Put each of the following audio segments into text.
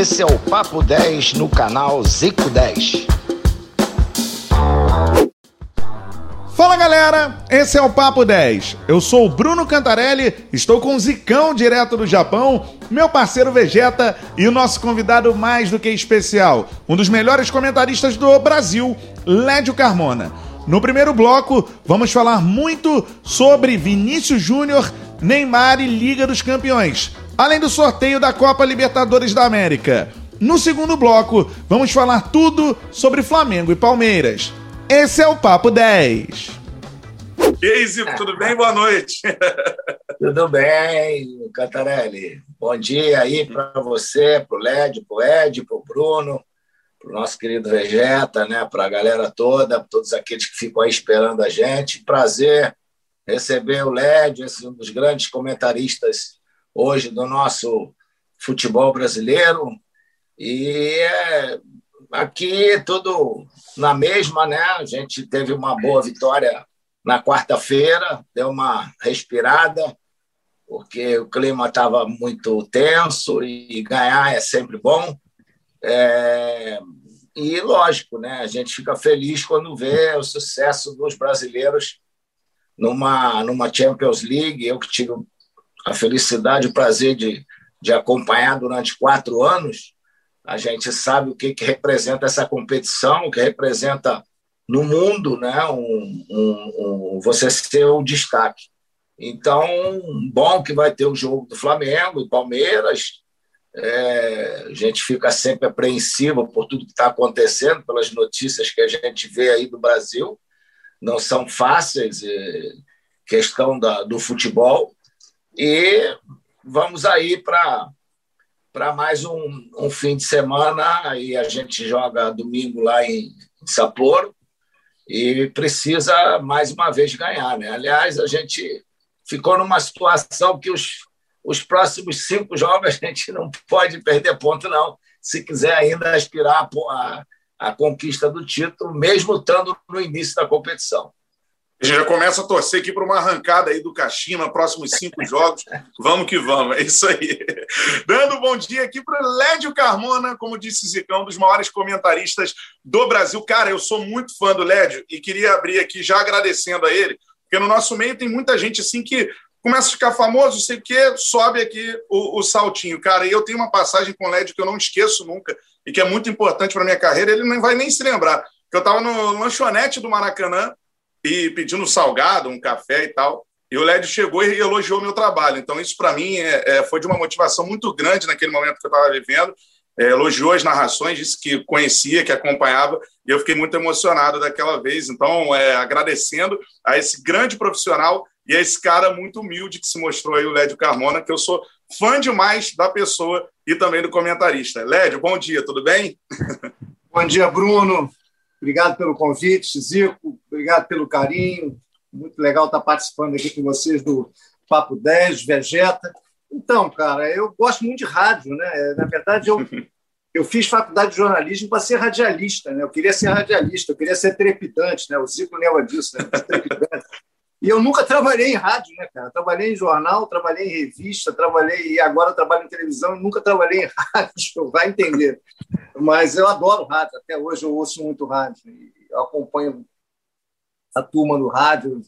Esse é o Papo 10 no canal Zico 10. Fala galera, esse é o Papo 10. Eu sou o Bruno Cantarelli, estou com o Zicão direto do Japão, meu parceiro Vegeta e o nosso convidado mais do que especial, um dos melhores comentaristas do Brasil, Lédio Carmona. No primeiro bloco, vamos falar muito sobre Vinícius Júnior, Neymar e Liga dos Campeões, além do sorteio da Copa Libertadores da América. No segundo bloco, vamos falar tudo sobre Flamengo e Palmeiras. Esse é o Papo 10. E aí, Zico, tudo bem? Boa noite. Tudo bem, Cantarelli. Bom dia aí para você, para o Led, para o Ed, para o Bruno, para o nosso querido Vegeta, né? para a galera toda, todos aqueles que ficam aí esperando a gente. Prazer receber o Led, esse um dos grandes comentaristas hoje do nosso futebol brasileiro. E é, aqui tudo na mesma, né? A gente teve uma boa vitória na quarta-feira, deu uma respirada, porque o clima estava muito tenso e ganhar é sempre bom. É, e, lógico, né, a gente fica feliz quando vê o sucesso dos brasileiros numa, numa Champions League. Eu que tive a felicidade o prazer de, de acompanhar durante quatro anos, a gente sabe o que, que representa essa competição, o que representa no mundo né, um, um, um, você ser o destaque. Então, bom que vai ter o jogo do Flamengo e Palmeiras, é, a gente fica sempre apreensivo por tudo que está acontecendo, pelas notícias que a gente vê aí do Brasil. Não são fáceis, é, questão da, do futebol. E vamos aí para mais um, um, fim de semana e a gente joga domingo lá em, em Sapporo e precisa mais uma vez ganhar, né? Aliás, a gente ficou numa situação que os os próximos cinco jogos a gente não pode perder ponto, não, se quiser ainda aspirar a, a conquista do título, mesmo estando no início da competição. A gente já começa a torcer aqui para uma arrancada aí do Kashima, próximos cinco jogos. Vamos que vamos, é isso aí. Dando um bom dia aqui para o Lédio Carmona, como disse Zicão, um dos maiores comentaristas do Brasil. Cara, eu sou muito fã do Lédio e queria abrir aqui já agradecendo a ele, porque no nosso meio tem muita gente assim que começa a ficar famoso, sei o quê, sobe aqui o, o, saltinho. Cara, e eu tenho uma passagem com o Led que eu não esqueço nunca e que é muito importante para minha carreira, ele não vai nem se lembrar. Eu estava no lanchonete do Maracanã e pedindo salgado, um café e tal, e o Led chegou e elogiou meu trabalho. Então, isso para mim é, é, foi de uma motivação muito grande naquele momento que eu estava vivendo. É, elogiou as narrações, disse que conhecia, que acompanhava, e eu fiquei muito emocionado daquela vez. Então, é, agradecendo a esse grande profissional e é esse cara muito humilde que se mostrou aí, o Lédio Carmona, que eu sou fã demais da pessoa e também do comentarista. Lédio, bom dia, tudo bem? Bom dia, Bruno. Obrigado pelo convite, Zico. Obrigado pelo carinho. Muito legal estar participando aqui com vocês do Papo 10, Vegeta. Então, cara, eu gosto muito de rádio, né? Na verdade, eu, eu fiz faculdade de jornalismo para ser radialista, né? Eu queria ser radialista, eu queria ser trepidante, né? O Zico lembra disso, né? Trepidante. E eu nunca trabalhei em rádio, né, cara? Trabalhei em jornal, trabalhei em revista, trabalhei e agora trabalho em televisão. Nunca trabalhei em rádio, vai entender. Mas eu adoro rádio. Até hoje eu ouço muito rádio. Eu acompanho a turma do rádio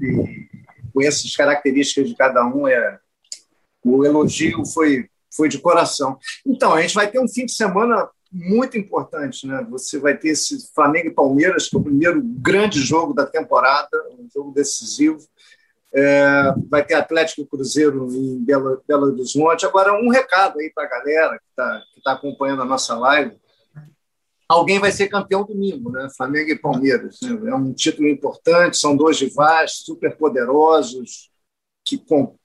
e conheço as características de cada um. É o elogio foi foi de coração. Então a gente vai ter um fim de semana muito importante. Né? Você vai ter esse Flamengo e Palmeiras, que é o primeiro grande jogo da temporada, um jogo decisivo. É, vai ter Atlético e Cruzeiro em Belo, Belo Horizonte. Agora, um recado aí para a galera que está que tá acompanhando a nossa live. Alguém vai ser campeão domingo, né? Flamengo e Palmeiras. Né? É um título importante, são dois rivais super poderosos que com,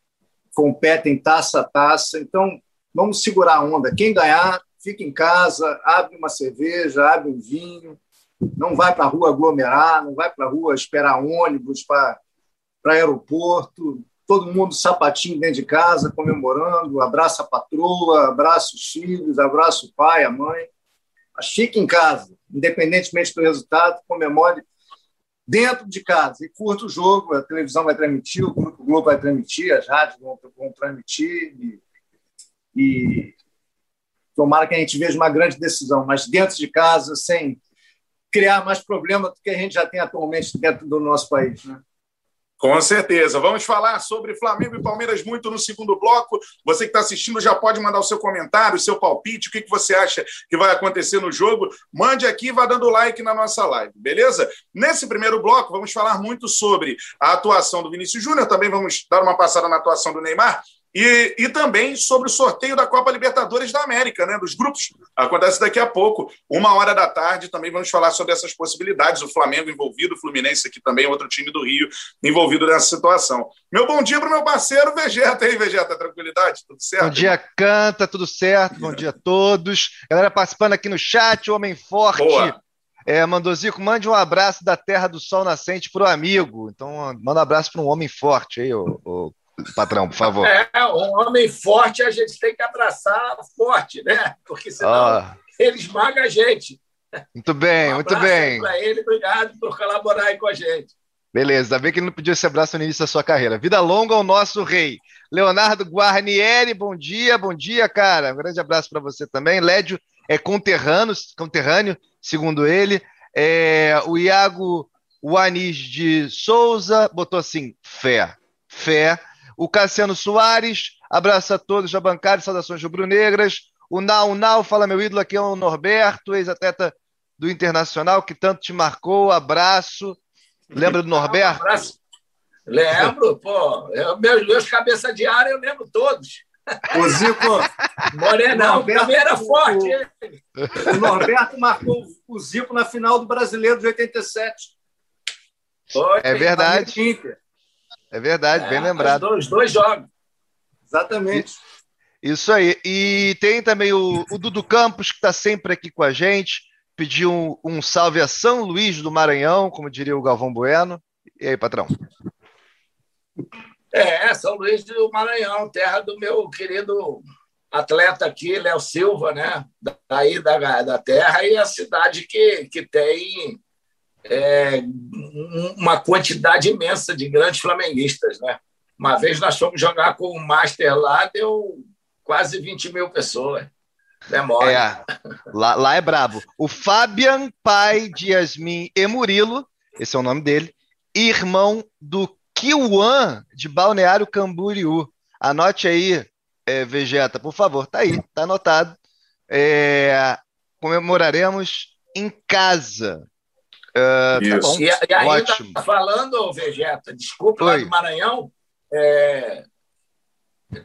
competem taça a taça. Então, vamos segurar a onda. Quem ganhar fica em casa, abre uma cerveja, abre um vinho, não vai para a rua aglomerar, não vai para a rua esperar ônibus para aeroporto, todo mundo sapatinho dentro de casa, comemorando, abraça a patroa, abraça os filhos, abraça o pai, a mãe. Mas fique em casa, independentemente do resultado, comemore dentro de casa e curta o jogo. A televisão vai transmitir, o Grupo Globo vai transmitir, as rádios vão, vão transmitir. E, e tomara que a gente veja uma grande decisão, mas dentro de casa, sem criar mais problemas do que a gente já tem atualmente dentro do nosso país. Né? Com certeza. Vamos falar sobre Flamengo e Palmeiras muito no segundo bloco. Você que está assistindo já pode mandar o seu comentário, o seu palpite, o que, que você acha que vai acontecer no jogo. Mande aqui e vá dando like na nossa live, beleza? Nesse primeiro bloco, vamos falar muito sobre a atuação do Vinícius Júnior, também vamos dar uma passada na atuação do Neymar e, e também sobre o sorteio da Copa Libertadores da América, né, dos grupos. Acontece daqui a pouco, uma hora da tarde. Também vamos falar sobre essas possibilidades. O Flamengo envolvido, o Fluminense aqui também, outro time do Rio envolvido nessa situação. Meu bom dia para o meu parceiro Vegeta. aí, Vegeta, tranquilidade? Tudo certo? Bom dia, Canta, tudo certo? Bom dia a todos. Galera participando aqui no chat, Homem Forte. Boa. É, Mandozico, mande um abraço da Terra do Sol Nascente para o amigo. Então, manda um abraço para um homem forte aí, o, o patrão, por favor. É, um homem forte a gente tem que abraçar forte, né? Porque senão oh. ele esmaga a gente. Muito bem, um muito bem. Para ele, obrigado por colaborar aí com a gente. Beleza, ainda bem que ele não pediu esse abraço no início da sua carreira. Vida longa ao nosso rei. Leonardo Guarnieri, bom dia, bom dia, cara. Um grande abraço para você também. Lédio é conterrâneo, conterrâneo segundo ele. É, o Iago Wanis de Souza botou assim: fé, fé o Cassiano Soares, abraço a todos da bancada, saudações rubro-negras. O Nau Nau, fala meu ídolo aqui é o Norberto, ex-atleta do Internacional, que tanto te marcou, abraço. Lembra do Norberto? Um abraço. Lembro, pô. Eu, meus, meus cabeça de área eu lembro todos. O Zico. Morenão, Norberto, também era forte. O, o, Norberto marcou o Zico na final do Brasileiro de 87. Foi, é verdade. É verdade, é, bem lembrado. Os dois, dois jogos. Exatamente. Isso aí. E tem também o, o Dudu Campos, que está sempre aqui com a gente. Pediu um, um, salve a São Luís do Maranhão, como diria o Galvão Bueno. E aí, patrão? É, São Luís do Maranhão, terra do meu querido atleta aqui, Léo Silva, né? Daí da, da terra, e a cidade que, que tem é, uma quantidade imensa de grandes flamenguistas. Né? Uma vez nós fomos jogar com o Master lá, deu quase 20 mil pessoas. Demora. É, lá, lá é brabo. O Fabian, pai de Yasmin e Murilo, esse é o nome dele, irmão do Kiwan de Balneário Camboriú. Anote aí, é, Vegeta, por favor. Tá aí, tá anotado. É, comemoraremos em casa Uh, tá bom. E, e ainda Ótimo. falando, Vegeta, desculpa, Oi. lá do Maranhão, é,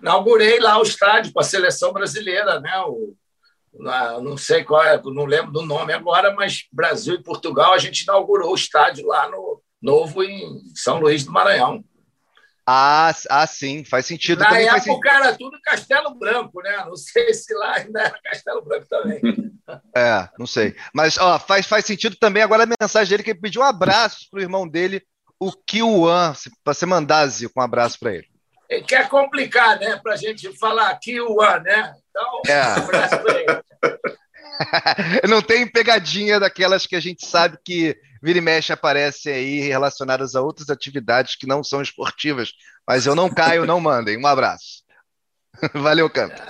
inaugurei lá o estádio para a seleção brasileira, né? O, não sei qual é, não lembro do nome agora, mas Brasil e Portugal, a gente inaugurou o estádio lá no Novo em São Luís do Maranhão. Ah, ah, sim, faz sentido. Na também época faz... era tudo Castelo Branco, né? Não sei se lá ainda era Castelo Branco também. É, não sei. Mas ó, faz, faz sentido também agora a mensagem dele que ele pediu um abraço pro irmão dele, o Kiwan, para você mandar, Zico, um abraço para ele. Ele quer complicar, né? Para a gente falar Kiwan, né? Então, é. um abraço para ele. não tem pegadinha daquelas que a gente sabe que vira e mexe aparecem aí relacionadas a outras atividades que não são esportivas. Mas eu não caio, não mandem. Um abraço. Valeu, Canto.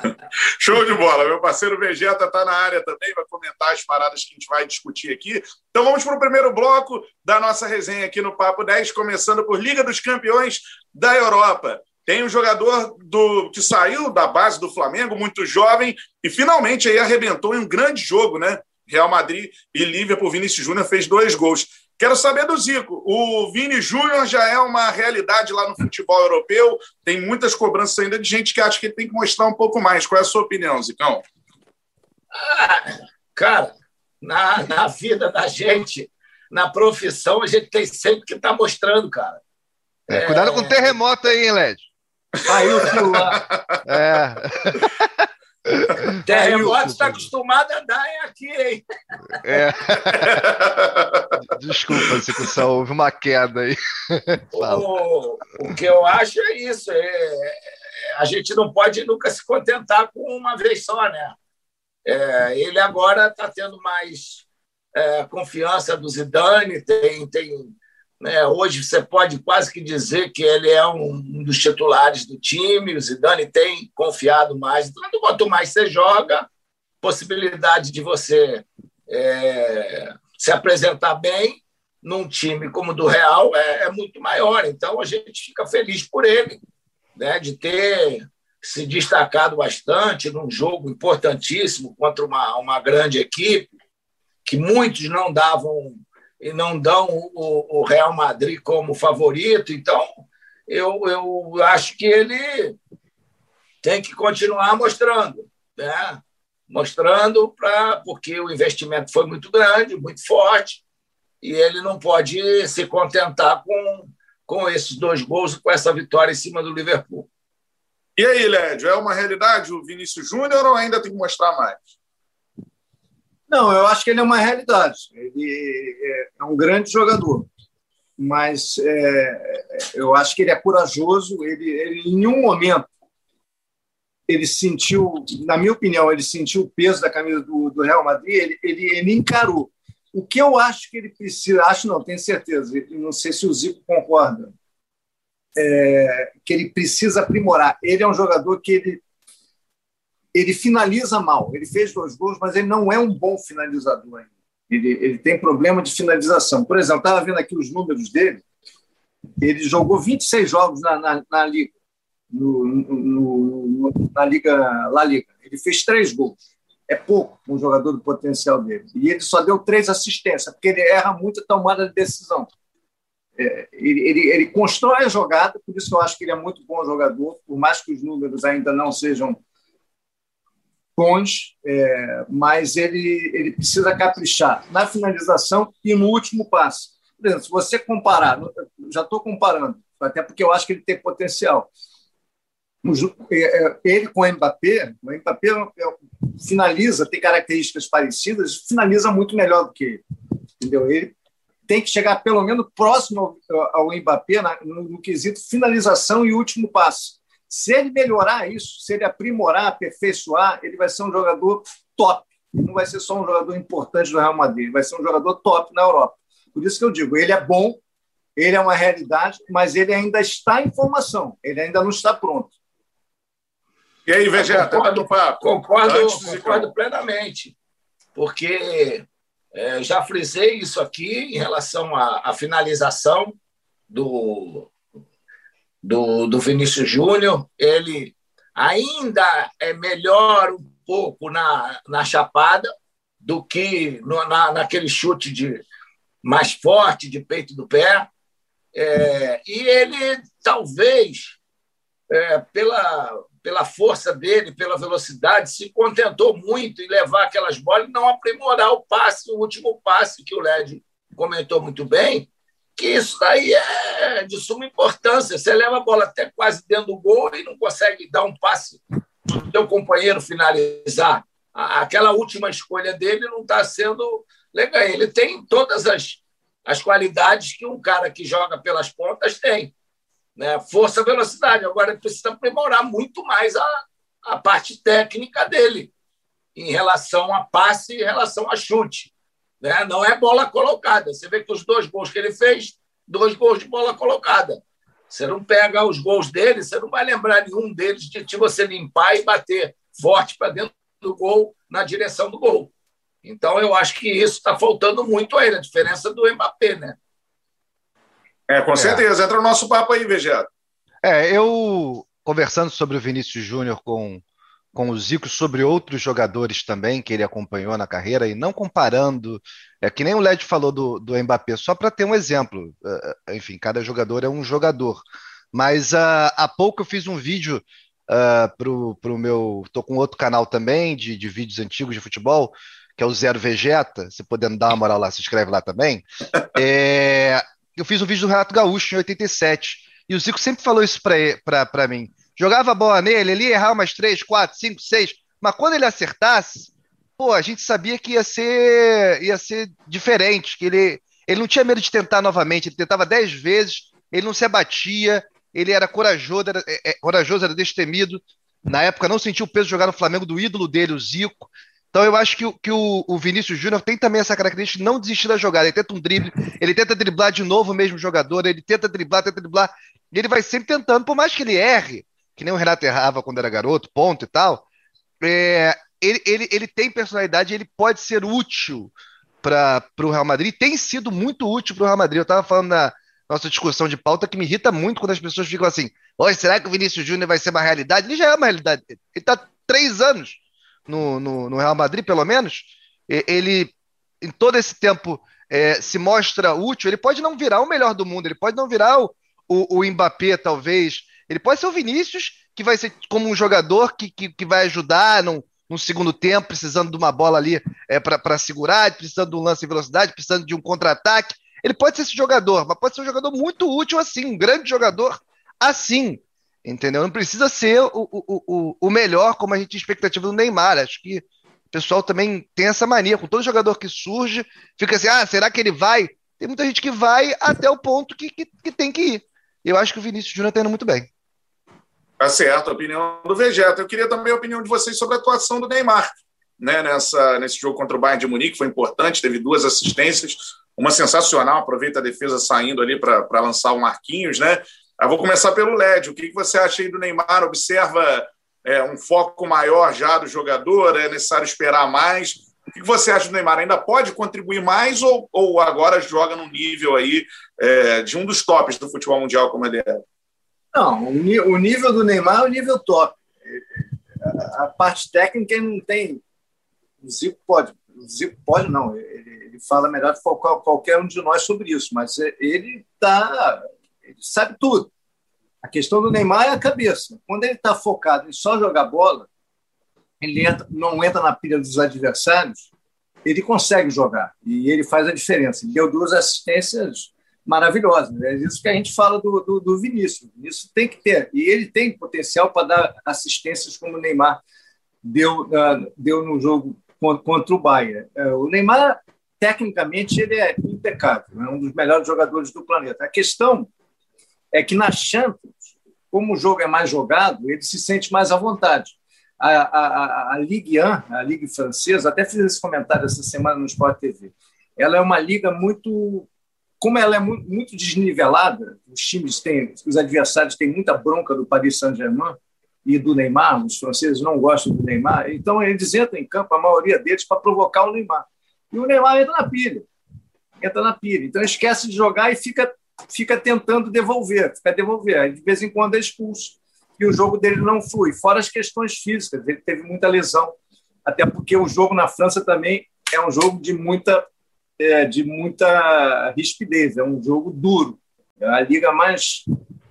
Show de bola. Meu parceiro Vegeta está na área também, vai comentar as paradas que a gente vai discutir aqui. Então vamos para o primeiro bloco da nossa resenha aqui no Papo 10, começando por Liga dos Campeões da Europa. Tem um jogador do que saiu da base do Flamengo, muito jovem, e finalmente aí arrebentou em um grande jogo, né? Real Madrid e Liverpool, Vinícius Júnior fez dois gols. Quero saber do Zico. O Vini Júnior já é uma realidade lá no futebol europeu. Tem muitas cobranças ainda de gente que acha que ele tem que mostrar um pouco mais. Qual é a sua opinião, Zicão? Ah, cara, na, na vida da gente, na profissão, a gente tem sempre que estar tá mostrando, cara. É, cuidado com o terremoto aí, hein, Led? Aí o celular. É. Terremoto está acostumado a dar é aqui, hein? É. Desculpa, se houve uma queda aí. O, o, que eu acho é isso. É, a gente não pode nunca se contentar com uma vez só, né? É, ele agora está tendo mais é, confiança do Zidane, tem, tem né? Hoje você pode quase que dizer que ele é um dos titulares do time. O Zidane tem confiado mais. Então, quanto mais você joga, possibilidade de você é, se apresentar bem num time como o do Real é, é, muito maior. Então a gente fica feliz por ele, né, de ter se destacado bastante num jogo importantíssimo contra uma, uma grande equipe que muitos não davam e não dão o, o Real Madrid como favorito. Então eu, eu acho que ele tem que continuar mostrando, né? mostrando para porque o investimento foi muito grande, muito forte e ele não pode se contentar com, com esses dois gols, com essa vitória em cima do Liverpool. E aí, Lédio, é uma realidade o Vinícius Júnior ou ainda tem que mostrar mais? Não, eu acho que ele é uma realidade. Ele é um grande jogador, mas é, eu acho que ele é corajoso. Ele, ele, em nenhum momento ele sentiu, na minha opinião, ele sentiu o peso da camisa do, do Real Madrid. Ele, ele, ele encarou. O que eu acho que ele precisa, acho não, tenho certeza, não sei se o Zico concorda, é, que ele precisa aprimorar. Ele é um jogador que ele, ele finaliza mal. Ele fez dois gols, mas ele não é um bom finalizador ainda. Ele, ele tem problema de finalização. Por exemplo, estava vendo aqui os números dele. Ele jogou 26 jogos na, na, na Liga, no, no, no, na Liga La Liga. Ele fez três gols é pouco um jogador do potencial dele. E ele só deu três assistências, porque ele erra muito a tomada de decisão. É, ele, ele, ele, constrói a jogada, por isso eu acho que ele é muito bom jogador, por mais que os números ainda não sejam bons, é, mas ele, ele precisa caprichar na finalização e no último passe. Por exemplo, se você comparar, já estou comparando, até porque eu acho que ele tem potencial. É, é, ele com o Mbappé, o Mbappé finaliza, tem características parecidas, finaliza muito melhor do que ele. Entendeu? Ele tem que chegar pelo menos próximo ao, Mbappé no, quesito finalização e último passe. Se ele melhorar isso, se ele aprimorar, aperfeiçoar, ele vai ser um jogador top. Não vai ser só um jogador importante do Real Madrid, ele vai ser um jogador top na Europa. Por isso que eu digo, ele é bom, ele é uma realidade, mas ele ainda está em formação, ele ainda não está pronto. E aí, Vegeta, concordo, concordo, concordo plenamente, porque é, já frisei isso aqui em relação à, à finalização do, do, do Vinícius Júnior. Ele ainda é melhor um pouco na, na chapada do que no, na, naquele chute de mais forte de peito do pé. É, e ele talvez, é, pela, pela força dele, pela velocidade, se contentou muito em levar aquelas bolas e não aprimorar o passe, o último passe que o Led comentou muito bem, que isso daí é de suma importância. Você leva a bola até quase dentro do gol e não consegue dar um passe para o seu companheiro finalizar. Aquela última escolha dele não está sendo legal. Ele tem todas as, as qualidades que um cara que joga pelas pontas tem né? força, velocidade. Agora ele precisa aprimorar muito mais a, a parte técnica dele em relação a passe e em relação a chute. Né? Não é bola colocada. Você vê que os dois gols que ele fez, dois gols de bola colocada. Você não pega os gols dele, você não vai lembrar nenhum deles de, de você limpar e bater forte para dentro do gol, na direção do gol. Então, eu acho que isso está faltando muito a ele, a diferença do Mbappé, né? É, com certeza. É. Entra no nosso papo aí, Vegeta. É, eu conversando sobre o Vinícius Júnior com, com o Zico, sobre outros jogadores também que ele acompanhou na carreira, e não comparando, é que nem o Led falou do, do Mbappé, só para ter um exemplo. Uh, enfim, cada jogador é um jogador. Mas uh, há pouco eu fiz um vídeo uh, pro, pro meu. Tô com outro canal também de, de vídeos antigos de futebol, que é o Zero Vegeta. Se podendo dar uma moral lá, se inscreve lá também. É, eu fiz um vídeo do Renato Gaúcho em 87. E o Zico sempre falou isso para mim. Jogava a bola nele, ele ia errar umas 3, 4, 5, 6. Mas quando ele acertasse, pô, a gente sabia que ia ser, ia ser diferente, que ele, ele não tinha medo de tentar novamente, ele tentava 10 vezes, ele não se abatia, ele era corajoso, era, é, é, corajoso, era destemido. Na época não sentiu o peso de jogar no Flamengo do ídolo dele, o Zico. Então eu acho que, que o, o Vinícius Júnior tem também essa característica de não desistir da jogada. Ele tenta um drible, ele tenta driblar de novo o mesmo jogador, ele tenta driblar, tenta driblar. E ele vai sempre tentando, por mais que ele erre, que nem o Renato errava quando era garoto, ponto e tal. É, ele, ele, ele tem personalidade, ele pode ser útil para o Real Madrid, tem sido muito útil para o Real Madrid. Eu estava falando na nossa discussão de pauta que me irrita muito quando as pessoas ficam assim: Oi, será que o Vinícius Júnior vai ser uma realidade? Ele já é uma realidade. Ele está três anos no, no, no, Real Madrid, pelo menos. Ele, em todo esse tempo, é, se mostra útil. Ele pode não virar o melhor do mundo, ele pode não virar o, o, o Mbappé, talvez. Ele pode ser o Vinícius, que vai ser como um jogador que, que, que vai ajudar num, no segundo tempo, precisando de uma bola ali é, para segurar, precisando de um lance em velocidade, precisando de um contra-ataque. Ele pode ser esse jogador, mas pode ser um jogador muito útil assim, um grande jogador assim. Entendeu? Não precisa ser o, o, o, o melhor, como a gente tinha expectativa do Neymar. Acho que o pessoal também tem essa mania. Com todo jogador que surge, fica assim: ah, será que ele vai? Tem muita gente que vai até o ponto que, que, que tem que ir. Eu acho que o Vinícius Júnior está indo muito bem. Tá certo, a opinião do Vegeta. Eu queria também a opinião de vocês sobre a atuação do Neymar. Né, nessa, nesse jogo contra o Bayern de Munique, foi importante, teve duas assistências, uma sensacional, aproveita a defesa saindo ali para lançar o Marquinhos, né? Eu vou começar pelo LED. O que, você acha aí do Neymar? Observa é, um foco maior já do jogador? É necessário esperar mais? O que, você acha do Neymar? Ainda pode contribuir mais ou, ou agora joga num nível aí é, de um dos tops do futebol mundial como ele é? Não, o nível do Neymar é o nível top. A parte técnica ele não tem. O Zico pode. O Zico pode, não. Ele, ele fala melhor que qualquer um de nós sobre isso, mas ele tá, ele sabe tudo. A questão do Neymar é a cabeça. Quando ele está focado em só jogar bola, ele entra, não entra na pilha dos adversários, ele consegue jogar e ele faz a diferença. Ele deu duas assistências maravilhosa. É isso que a gente fala do, do, do Vinícius. Isso tem que ter. E ele tem potencial para dar assistências como o Neymar deu, uh, deu no jogo contra o Bayern. Uh, o Neymar, tecnicamente, ele é impecável. É um dos melhores jogadores do planeta. A questão é que na Champions, como o jogo é mais jogado, ele se sente mais à vontade. A, a, a, Ligue 1, a Liga Francesa, até fiz esse comentário essa semana no Sport TV, ela é uma liga muito como ela é muito, muito, desnivelada, os times têm, os adversários têm muita bronca do Paris Saint-Germain e do Neymar, os franceses não gostam do Neymar, então eles entram em campo, a maioria deles, para provocar o Neymar. E o Neymar entra na pilha, entra na pilha. Então esquece de jogar e fica, fica tentando devolver, fica devolver. Aí, de vez em quando é expulso e o jogo dele não flui, fora as questões físicas, ele teve muita lesão, até porque o jogo na França também é um jogo de muita é, de muita rispidez, é um jogo duro. A liga mais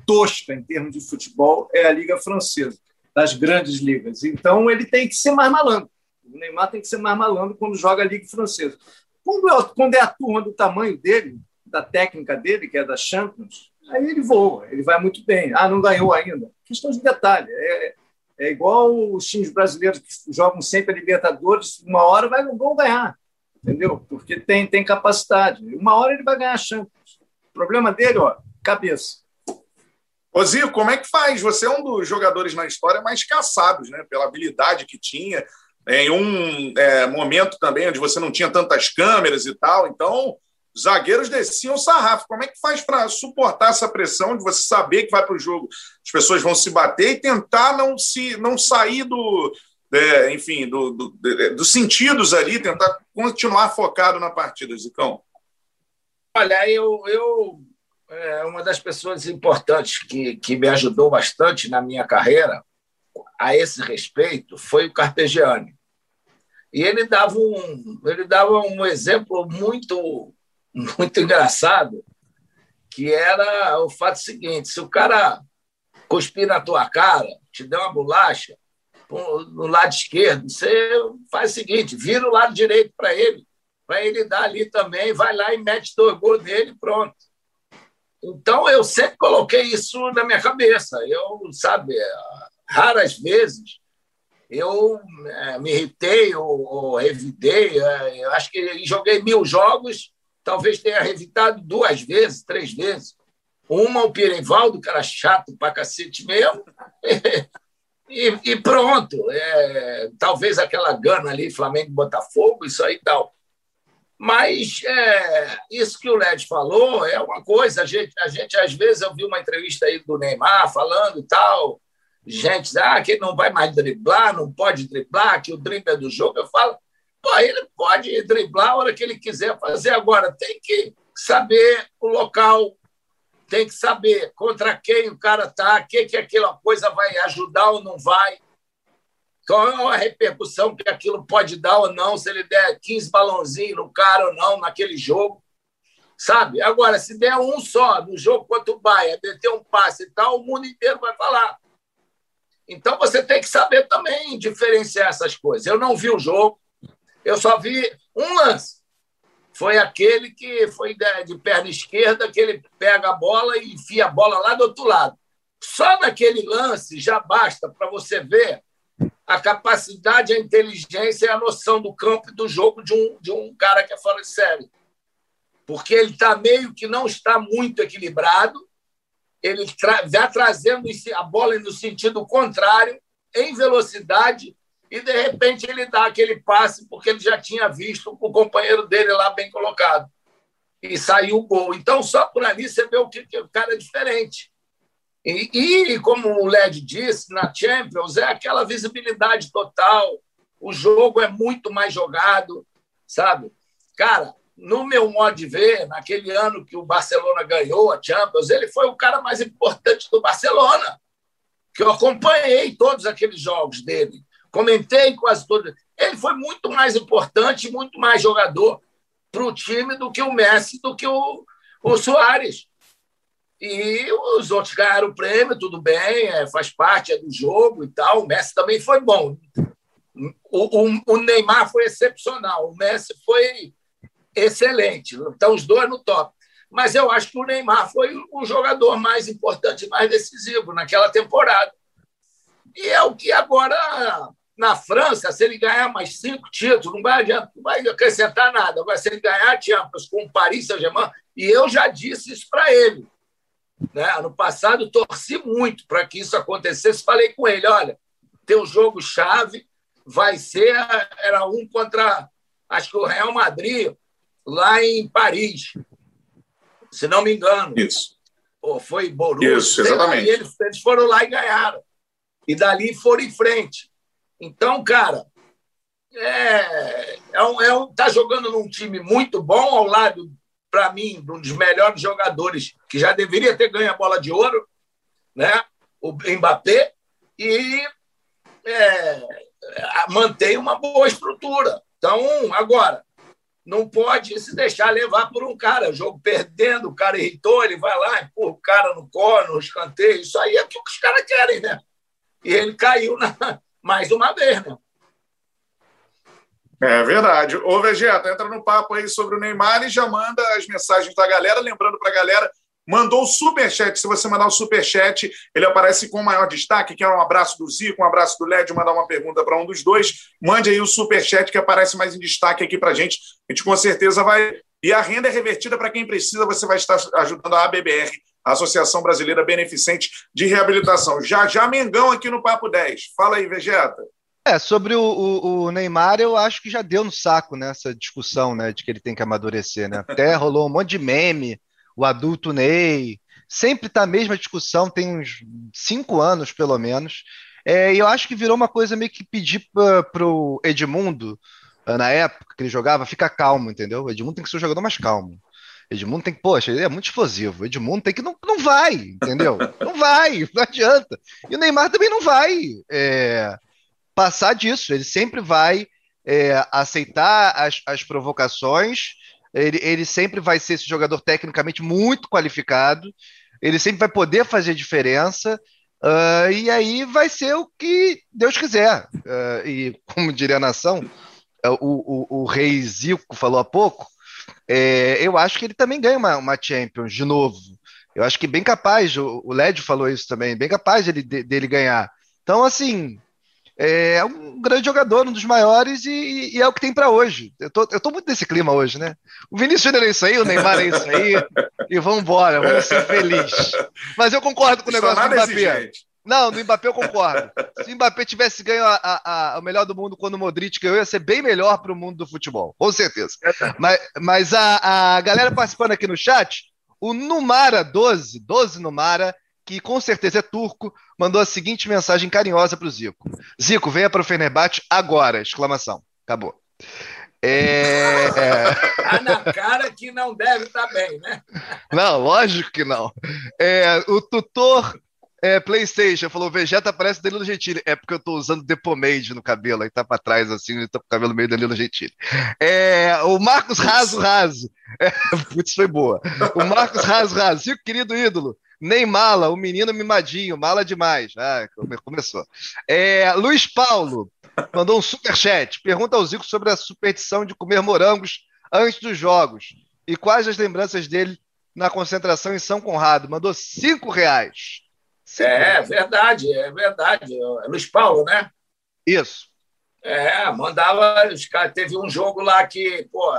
tosca em termos de futebol é a liga francesa, das grandes ligas. Então ele tem que ser mais malandro. O Neymar tem que ser mais malandro quando joga a liga francesa. Quando é, quando é a turma do tamanho dele, da técnica dele, que é da Champions, aí ele voa, ele vai muito bem. Ah, não ganhou ainda. Questão de detalhe. É, é igual os times brasileiros que jogam sempre a Libertadores, uma hora vai, vão ganhar entendeu? Porque tem, tem capacidade. Uma hora ele vai ganhar Champions. O problema dele, ó, cabeça. Ô Zico, como é que faz? Você é um dos jogadores na história mais caçados, né? Pela habilidade que tinha. Em um é, momento também onde você não tinha tantas câmeras e tal. Então, os zagueiros desciam o sarrafo. Como é que faz para suportar essa pressão de você saber que vai para o jogo, as pessoas vão se bater e tentar não, se, não sair do, é, enfim, do, do, dos sentidos ali, tentar continuar focado na partida, Zicão? Olha, eu, eu é uma das pessoas importantes que, que me ajudou bastante na minha carreira a esse respeito foi o Carpegiani. E ele dava um, ele dava um exemplo muito, muito engraçado, que era o fato seguinte: se o cara cuspir na tua cara, te der uma bolacha, no lado esquerdo, você faz o seguinte, vira o lado direito para ele, para ele dar ali também, vai lá e mete dois gols dele, pronto. Então eu sempre coloquei isso na minha cabeça. Eu, sabe, raras vezes eu é, me irritei ou, ou revidei. É, eu acho que joguei mil jogos, talvez tenha revitado duas vezes, três vezes. Uma, o Pirevaldo, era chato pra cacete mesmo. E, e pronto. É, talvez aquela gana ali, Flamengo Botafogo, isso aí e tal. Mas é, isso que o Led falou é uma coisa. A gente, a gente, às vezes, eu vi uma entrevista aí do Neymar falando e tal. gente, ah, que ele não vai mais driblar, não pode driblar, que o drible é do jogo. Eu falo, pô, ele pode driblar a hora que ele quiser fazer. Agora, tem que saber o local, tem que saber contra quem o cara está, o que, que aquela coisa vai ajudar ou não vai. Qual é a repercussão que aquilo pode dar ou não, se ele der 15 balãozinhos no cara ou não naquele jogo. Sabe? Agora, se der um só no jogo contra o Bahia, meter um passe e tal, o mundo inteiro vai falar. Então você tem que saber também diferenciar essas coisas. Eu não vi o jogo, eu só vi um lance. Foi aquele que foi de perna esquerda, que ele pega a bola e enfia a bola lá do outro lado. Só naquele lance já basta para você ver a capacidade, a inteligência e a noção do campo e do jogo de um, de um cara que é fora de série. Porque ele está meio que não está muito equilibrado, ele tra já trazendo a bola no sentido contrário, em velocidade, e de repente ele dá aquele passe porque ele já tinha visto o companheiro dele lá bem colocado. E saiu o gol. Então, só por ali você vê o que, que o cara é diferente. E, e, como o Led disse, na Champions é aquela visibilidade total, o jogo é muito mais jogado, sabe? Cara, no meu modo de ver, naquele ano que o Barcelona ganhou a Champions, ele foi o cara mais importante do Barcelona, que eu acompanhei todos aqueles jogos dele, comentei quase todos. Ele foi muito mais importante, muito mais jogador para o time do que o Messi, do que o, o Soares. E os outros ganharam o prêmio, tudo bem, é, faz parte é do jogo e tal. O Messi também foi bom. O, o, o Neymar foi excepcional, o Messi foi excelente. Então, os dois no top. Mas eu acho que o Neymar foi o jogador mais importante, mais decisivo naquela temporada. E é o que agora, na França, se ele ganhar mais cinco títulos, não vai, adiantar, não vai acrescentar nada. Agora, se ele ganhar Champions com o Paris Saint-Germain, e eu já disse isso para ele. Né? Ano passado, torci muito para que isso acontecesse. Falei com ele: olha, teu jogo-chave vai ser. Era um contra, acho que o Real Madrid lá em Paris, se não me engano. Isso. Ou foi Borussia. Isso, exatamente. E eles, eles foram lá e ganharam. E dali foram em frente. Então, cara, é, é um, é um, tá jogando num time muito bom ao lado, para mim, de um dos melhores jogadores que já deveria ter ganho a bola de ouro, né? o Mbappé, e é, mantém uma boa estrutura. Então, agora, não pode se deixar levar por um cara. O jogo perdendo, o cara irritou, ele vai lá, empurra o cara no corno, no escanteio. Isso aí é o que os caras querem, né? E ele caiu na... mais uma vez, né? É verdade. Ô, Vegeta, entra no papo aí sobre o Neymar e já manda as mensagens da galera. Lembrando para a galera mandou o superchat. Se você mandar o superchat, ele aparece com maior destaque. Quer um abraço do Zico, um abraço do Led, mandar uma pergunta para um dos dois. Mande aí o superchat que aparece mais em destaque aqui para gente. A gente com certeza vai. E a renda é revertida para quem precisa. Você vai estar ajudando a ABBR, Associação Brasileira Beneficente de Reabilitação. Já já Mengão aqui no Papo 10. Fala aí, Vegeta. É, sobre o, o, o, Neymar, eu acho que já deu no saco nessa discussão, né, de que ele tem que amadurecer, né? Até rolou um monte de meme o adulto Ney. Sempre tá a mesma discussão, tem uns cinco anos, pelo menos. É, e eu acho que virou uma coisa meio que pedir para o Edmundo, ah, na época que ele jogava, ficar calmo, entendeu? O Edmundo tem que ser um jogador mais calmo. Edmundo tem que, poxa, ele é muito explosivo. Edmundo tem que. Não, não vai, entendeu? Não vai, não adianta. E o Neymar também não vai é, passar disso. Ele sempre vai é, aceitar as, as provocações ele, ele sempre vai ser esse jogador tecnicamente muito qualificado, ele sempre vai poder fazer diferença, uh, e aí vai ser o que Deus quiser. Uh, e, como diria a nação, uh, o, o, o, rei Zico falou há pouco, é, eu acho que ele também ganha uma, uma Champions de novo. Eu acho que bem capaz, o, o Led falou isso também, bem capaz dele, dele ganhar. Então, assim, é um grande jogador, um dos maiores, e, e é o que tem para hoje. Eu tô, eu tô muito nesse clima hoje, né? O Vinícius Júnior é isso aí, o Neymar é isso aí, e vamos embora, vamos ser felizes. Mas eu concordo com o negócio do Mbappé. Não, no Mbappé eu concordo. Se o Mbappé tivesse ganho a, a, a, o melhor do mundo quando o Modric ganhou, ia ser bem melhor para o mundo do futebol, com certeza. Mas, mas a, a galera participando aqui no chat, o Numara12, 12 Numara, que com certeza é turco, mandou a seguinte mensagem carinhosa para o Zico: Zico, venha para o Fenerbahçe agora! Exclamação. Acabou. É... Tá na cara que não deve estar tá bem, né? Não, lógico que não. É, o tutor é, PlayStation falou: Vegeta parece Danilo Gentili. É porque eu tô usando Depomade no cabelo, aí tá pra trás assim, tá com o cabelo meio Danilo Gentili. É, o Marcos Raso Raso. É, putz, foi boa. O Marcos Raso Raso, seu querido ídolo. Nem mala, o menino mimadinho, mala demais. Ah, começou. É, Luiz Paulo mandou um super chat. Pergunta ao Zico sobre a superstição de comer morangos antes dos jogos e quais as lembranças dele na concentração em São Conrado. Mandou cinco reais. É, verdade, é verdade. É Luiz Paulo, né? Isso. É, mandava. Os caras, teve um jogo lá que, pô,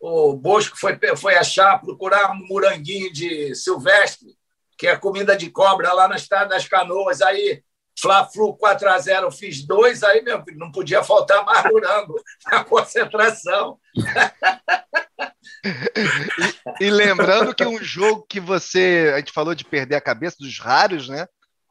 o Bosco foi, foi achar, procurar um moranguinho de Silvestre, que é comida de cobra lá na Estrada das Canoas. Aí, Fla-Flu 4x0, fiz dois, aí, meu filho, não podia faltar mais morango na concentração. e, e, lembrando que um jogo que você. A gente falou de perder a cabeça dos raros, né?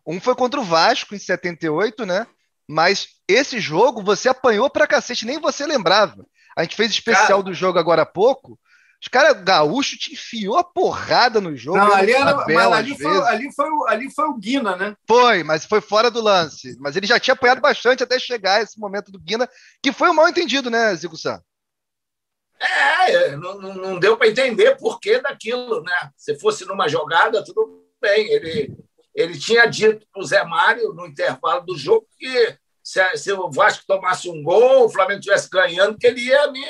Um foi contra o Vasco em 78, né? Mas esse jogo você apanhou pra cacete, nem você lembrava. A gente fez especial Cara... do jogo agora há pouco. Os caras, gaúcho te enfiou a porrada no jogo. Não, ali, era, mas ali, foi, ali, foi, ali foi o Guina, né? Foi, mas foi fora do lance. Mas ele já tinha apanhado bastante até chegar esse momento do Guina, que foi um mal entendido, né, Zico San? É, não, não deu para entender por que daquilo, né? Se fosse numa jogada, tudo bem. Ele, ele tinha dito para o Zé Mário, no intervalo do jogo, que se, se o Vasco tomasse um gol, o Flamengo estivesse ganhando, que ele ia me,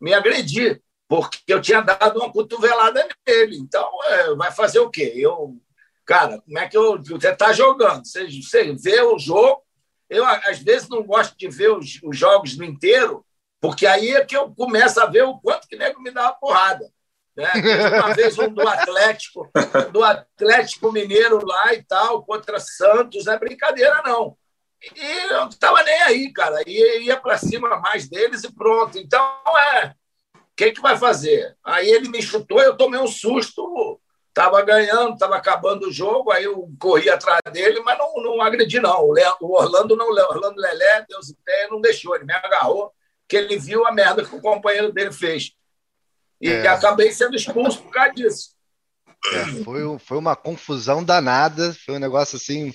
me agredir porque eu tinha dado uma cotovelada nele. Então, é, vai fazer o quê? Eu, cara, como é que eu. Você está jogando, você, você vê o jogo. Eu, às vezes, não gosto de ver os, os, jogos no inteiro, porque aí é que eu começo a ver o quanto que nego me dá uma porrada. Né? Uma vez um do Atlético, do Atlético Mineiro lá e tal, contra Santos, não é brincadeira, não. E eu não estava nem aí, cara. Ia, ia para cima mais deles e pronto. Então, é que, que vai fazer? Aí ele me chutou, eu tomei um susto, estava ganhando, estava acabando o jogo, aí eu corri atrás dele, mas não, não agredi, não. O Orlando não, o Orlando Lelé, Deus e pé, não deixou, ele me agarrou, que ele viu a merda que o companheiro dele fez. E é. acabei sendo expulso por causa disso. É, foi, foi uma confusão danada, foi um negócio assim.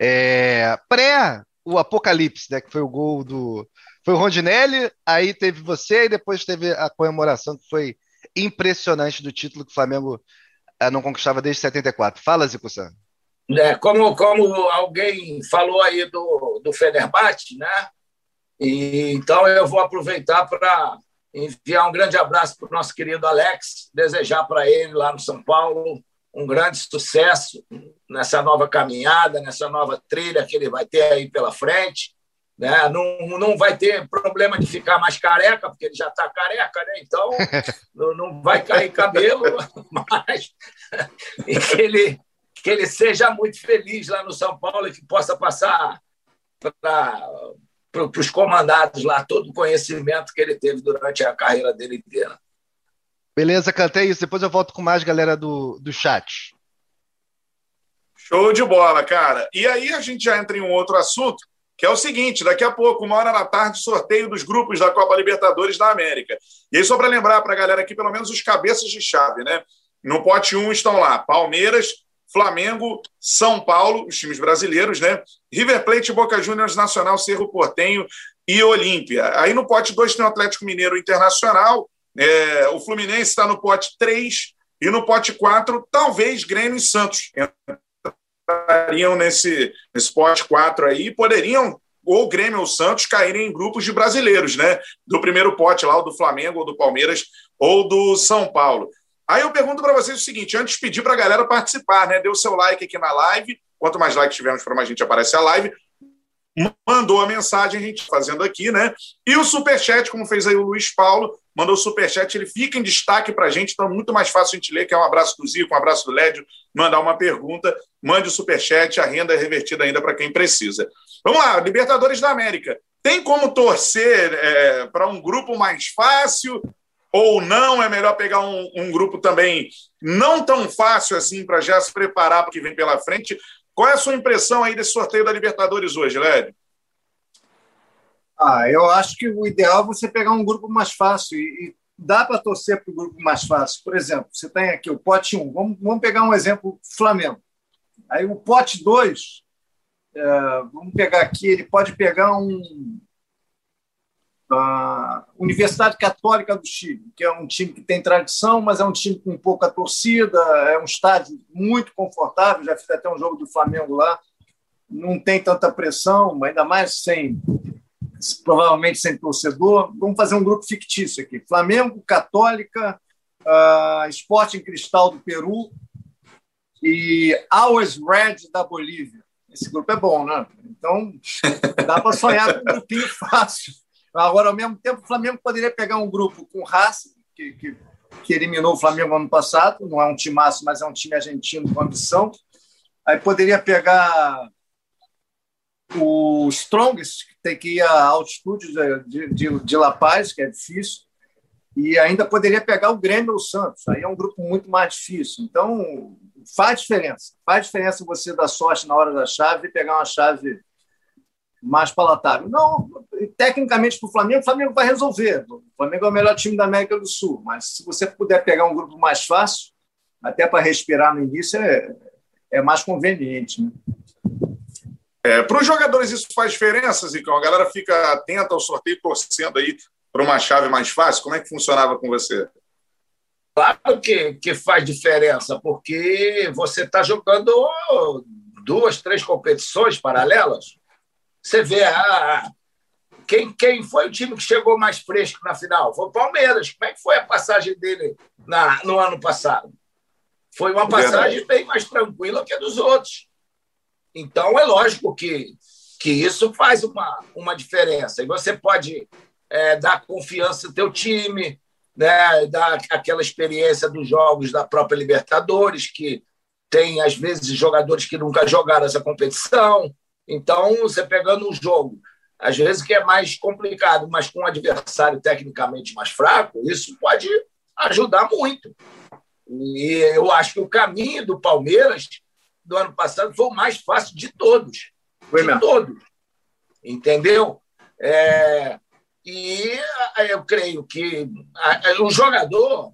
É, pré o Apocalipse, né? Que foi o gol do, foi o Rondinelli, aí teve você e depois teve a comemoração que foi impressionante do título que o Flamengo eh, não conquistava desde 74. Fala, Zico San. É, como, como alguém falou aí do, do Fenerbahçe, né? E, então eu vou aproveitar para enviar um grande abraço para o nosso querido Alex, desejar para ele lá no São Paulo um grande sucesso nessa nova caminhada, nessa nova trilha que ele vai ter aí pela frente né? Não, não vai ter problema de ficar mais careca, porque ele já está careca, né? então não, não vai cair cabelo, mas e que ele, que ele seja muito feliz lá no São Paulo e que possa passar para para os comandados lá todo o conhecimento que ele teve durante a carreira dele inteira. Beleza, cantei isso. Depois eu volto com mais galera do, do chat. Show de bola, cara. E aí a gente já entra em um outro assunto que é o seguinte: daqui a pouco, uma hora da tarde, sorteio dos grupos da Copa Libertadores da América. E aí, só para lembrar para a galera aqui, pelo menos os cabeças de chave, né? No pote 1 estão lá Palmeiras, Flamengo, São Paulo, os times brasileiros, né? River Plate, Boca Juniors, Nacional, Cerro Portenho e Olímpia. Aí no pote 2 tem o Atlético Mineiro Internacional, é, o Fluminense está no pote 3 e no pote 4, talvez Grêmio e Santos estariam nesse, nesse pote 4 aí, poderiam ou Grêmio ou Santos caírem em grupos de brasileiros, né? Do primeiro pote lá, o do Flamengo, ou do Palmeiras, ou do São Paulo. Aí eu pergunto para vocês o seguinte: antes de pedir para a galera participar, né? O seu like aqui na live. Quanto mais likes tivermos, para mais gente aparece a live. Mandou a mensagem, a gente fazendo aqui, né? E o superchat, como fez aí o Luiz Paulo, mandou o superchat, ele fica em destaque para a gente, então é muito mais fácil a gente ler, que é um abraço do Zico, um abraço do Lédio, mandar uma pergunta, mande o superchat, a renda é revertida ainda para quem precisa. Vamos lá, Libertadores da América. Tem como torcer é, para um grupo mais fácil Ou não é melhor pegar um, um grupo também não tão fácil assim para já se preparar para o que vem pela frente? Qual é a sua impressão aí desse sorteio da Libertadores hoje, Lédio? Ah, eu acho que o ideal é você pegar um grupo mais fácil e, e dá para torcer para o grupo mais fácil. Por exemplo, você tem aqui o pote 1. Vamos, vamos pegar um exemplo Flamengo. Aí o pote 2, é, vamos pegar aqui, ele pode pegar um a Universidade Católica do Chile, que é um time que tem tradição, mas é um time com pouca torcida, é um estádio muito confortável, já fiz até um jogo do Flamengo lá, não tem tanta pressão, ainda mais sem provavelmente sem torcedor. Vamos fazer um grupo fictício aqui: Flamengo, Católica, uh, Sporting Cristal do Peru e Always Red da Bolívia. Esse grupo é bom, né? Então dá para sonhar com um grupinho fácil. Agora, ao mesmo tempo, o Flamengo poderia pegar um grupo com Racing, que, que, que, eliminou o Flamengo ano passado, não é um time máximo, mas é um time argentino com ambição. Aí poderia pegar o Strongest, que tem que ir à altitude de, de, de La Paz, que é difícil, e ainda poderia pegar o Grêmio ou o Santos. Aí é um grupo muito mais difícil. Então, faz diferença. Faz diferença você dar sorte na hora da chave e pegar uma chave mais palatável. Não, tecnicamente para o Flamengo, o Flamengo vai resolver. O Flamengo é o melhor time da América do Sul, mas se você puder pegar um grupo mais fácil, até para respirar no início, é, é mais conveniente. Né? É, para os jogadores isso faz diferença, Zicão? A galera fica atenta ao sorteio, torcendo aí para uma chave mais fácil. Como é que funcionava com você? Claro que, que faz diferença, porque você está jogando duas, três competições paralelas você vê ah, quem, quem foi o time que chegou mais fresco na final? Foi o Palmeiras. Como é que foi a passagem dele na, no ano passado? Foi uma passagem bem mais tranquila que a dos outros. Então, é lógico que, que isso faz uma, uma diferença. E você pode é, dar confiança ao teu time, né, dar aquela experiência dos jogos da própria Libertadores, que tem, às vezes, jogadores que nunca jogaram essa competição. Então, você pegando um jogo, às vezes que é mais complicado, mas com um adversário tecnicamente mais fraco, isso pode ajudar muito. E eu acho que o caminho do Palmeiras do ano passado foi o mais fácil de todos. Foi de mesmo. todos. Entendeu? É, e eu creio que o jogador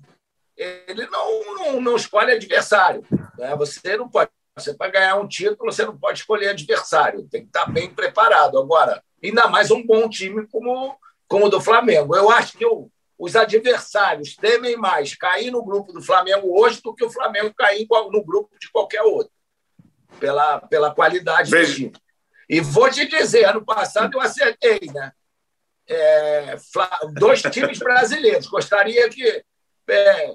ele não, não, não escolhe adversário. Né? Você não pode você, para ganhar um título, você não pode escolher adversário, tem que estar bem preparado. Agora, ainda mais um bom time como, como o do Flamengo. Eu acho que o, os adversários temem mais cair no grupo do Flamengo hoje do que o Flamengo cair no grupo de qualquer outro, pela, pela qualidade do time. E vou te dizer, ano passado eu acertei, né? É, dois times brasileiros. Gostaria que é,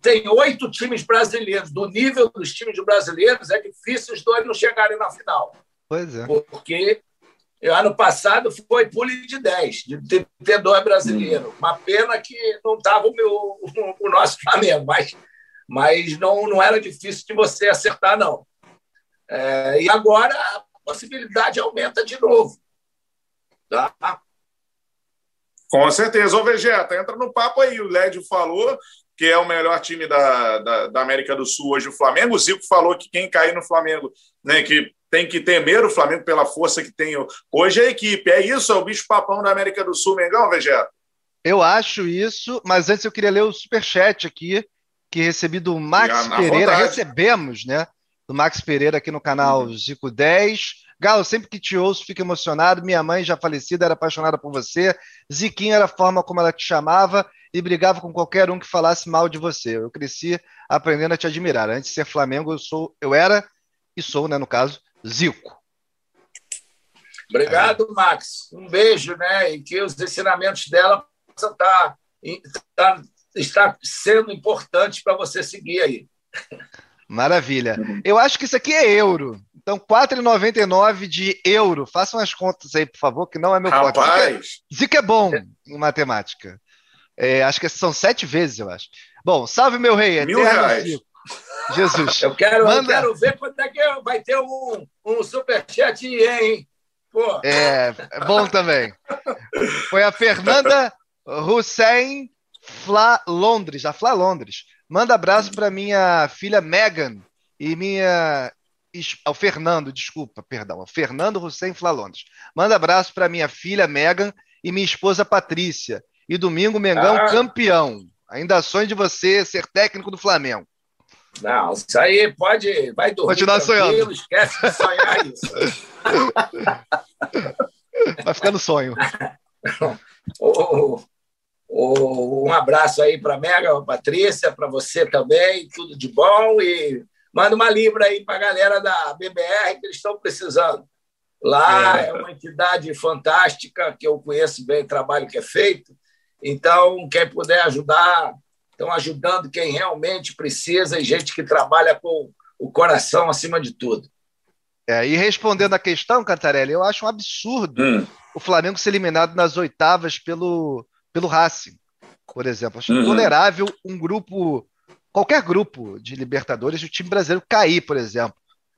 tem oito times brasileiros, do nível dos times brasileiros, é difícil os dois não chegarem na final. Pois é. Porque ano passado foi pule de 10, de ter dois brasileiros. Uma pena que não estava o, meu, o, nosso Flamengo, mas, mas não, não era difícil de você acertar, não. É, e agora a possibilidade aumenta de novo. Tá? Com certeza. Ô, Vegeta, entra no papo aí. O Lédio falou que é o melhor time da, da, da, América do Sul hoje, o Flamengo. O Zico falou que quem cair no Flamengo, né, que tem que temer o Flamengo pela força que tem hoje a equipe. É isso, é o bicho papão da América do Sul, Mengão, Vegeta? Eu acho isso, mas antes eu queria ler o superchat aqui, que recebi do Max Pereira. Vontade. Recebemos, né? Do Max Pereira aqui no canal uhum. Zico 10. Galo, sempre que te ouço, fico emocionado. Minha mãe, já falecida, era apaixonada por você. Ziquinho era a forma como ela te chamava e brigava com qualquer um que falasse mal de você. Eu cresci aprendendo a te admirar. Antes de ser Flamengo, eu sou, eu era e sou, né, no caso, Zico. Obrigado, Max. Um beijo, né? E que os ensinamentos dela possam estar, estar, estar sendo importantes para você seguir aí. Maravilha. Eu acho que isso aqui é euro. Então, 4,99 de euro. Façam as contas aí, por favor, que não é meu Rapaz. Zico é, é bom em matemática. É, acho que são sete vezes, eu acho. Bom, salve meu rei. Mil reais. Jesus. Eu quero, Manda... eu quero ver quando é que vai ter um, um superchat hein? Pô. É, é bom também. Foi a Fernanda Hussein Fla Londres, a Fla Londres. Manda abraço para minha filha Megan e minha o Fernando, desculpa, perdão, o Fernando Hussein Fla Londres. Manda abraço para minha filha Megan e minha esposa Patrícia. E domingo Mengão ah. campeão. Ainda sonho de você ser técnico do Flamengo. Não, isso aí pode. Vai dormir. Continuar sonhando. Esquece de sonhar isso. Vai ficar no sonho. oh, oh, um abraço aí para a Mega, Patrícia, para você também. Tudo de bom. E manda uma libra aí para a galera da BBR que eles estão precisando. Lá é. é uma entidade fantástica que eu conheço bem o trabalho que é feito. Então, quem puder ajudar, estão ajudando quem realmente precisa e gente que trabalha com o coração acima de tudo. É, e respondendo a questão, Cantarelli, eu acho um absurdo hum. o Flamengo ser eliminado nas oitavas pelo, pelo Racing, por exemplo. Acho uhum. intolerável um grupo, qualquer grupo de Libertadores, o time brasileiro cair, por exemplo.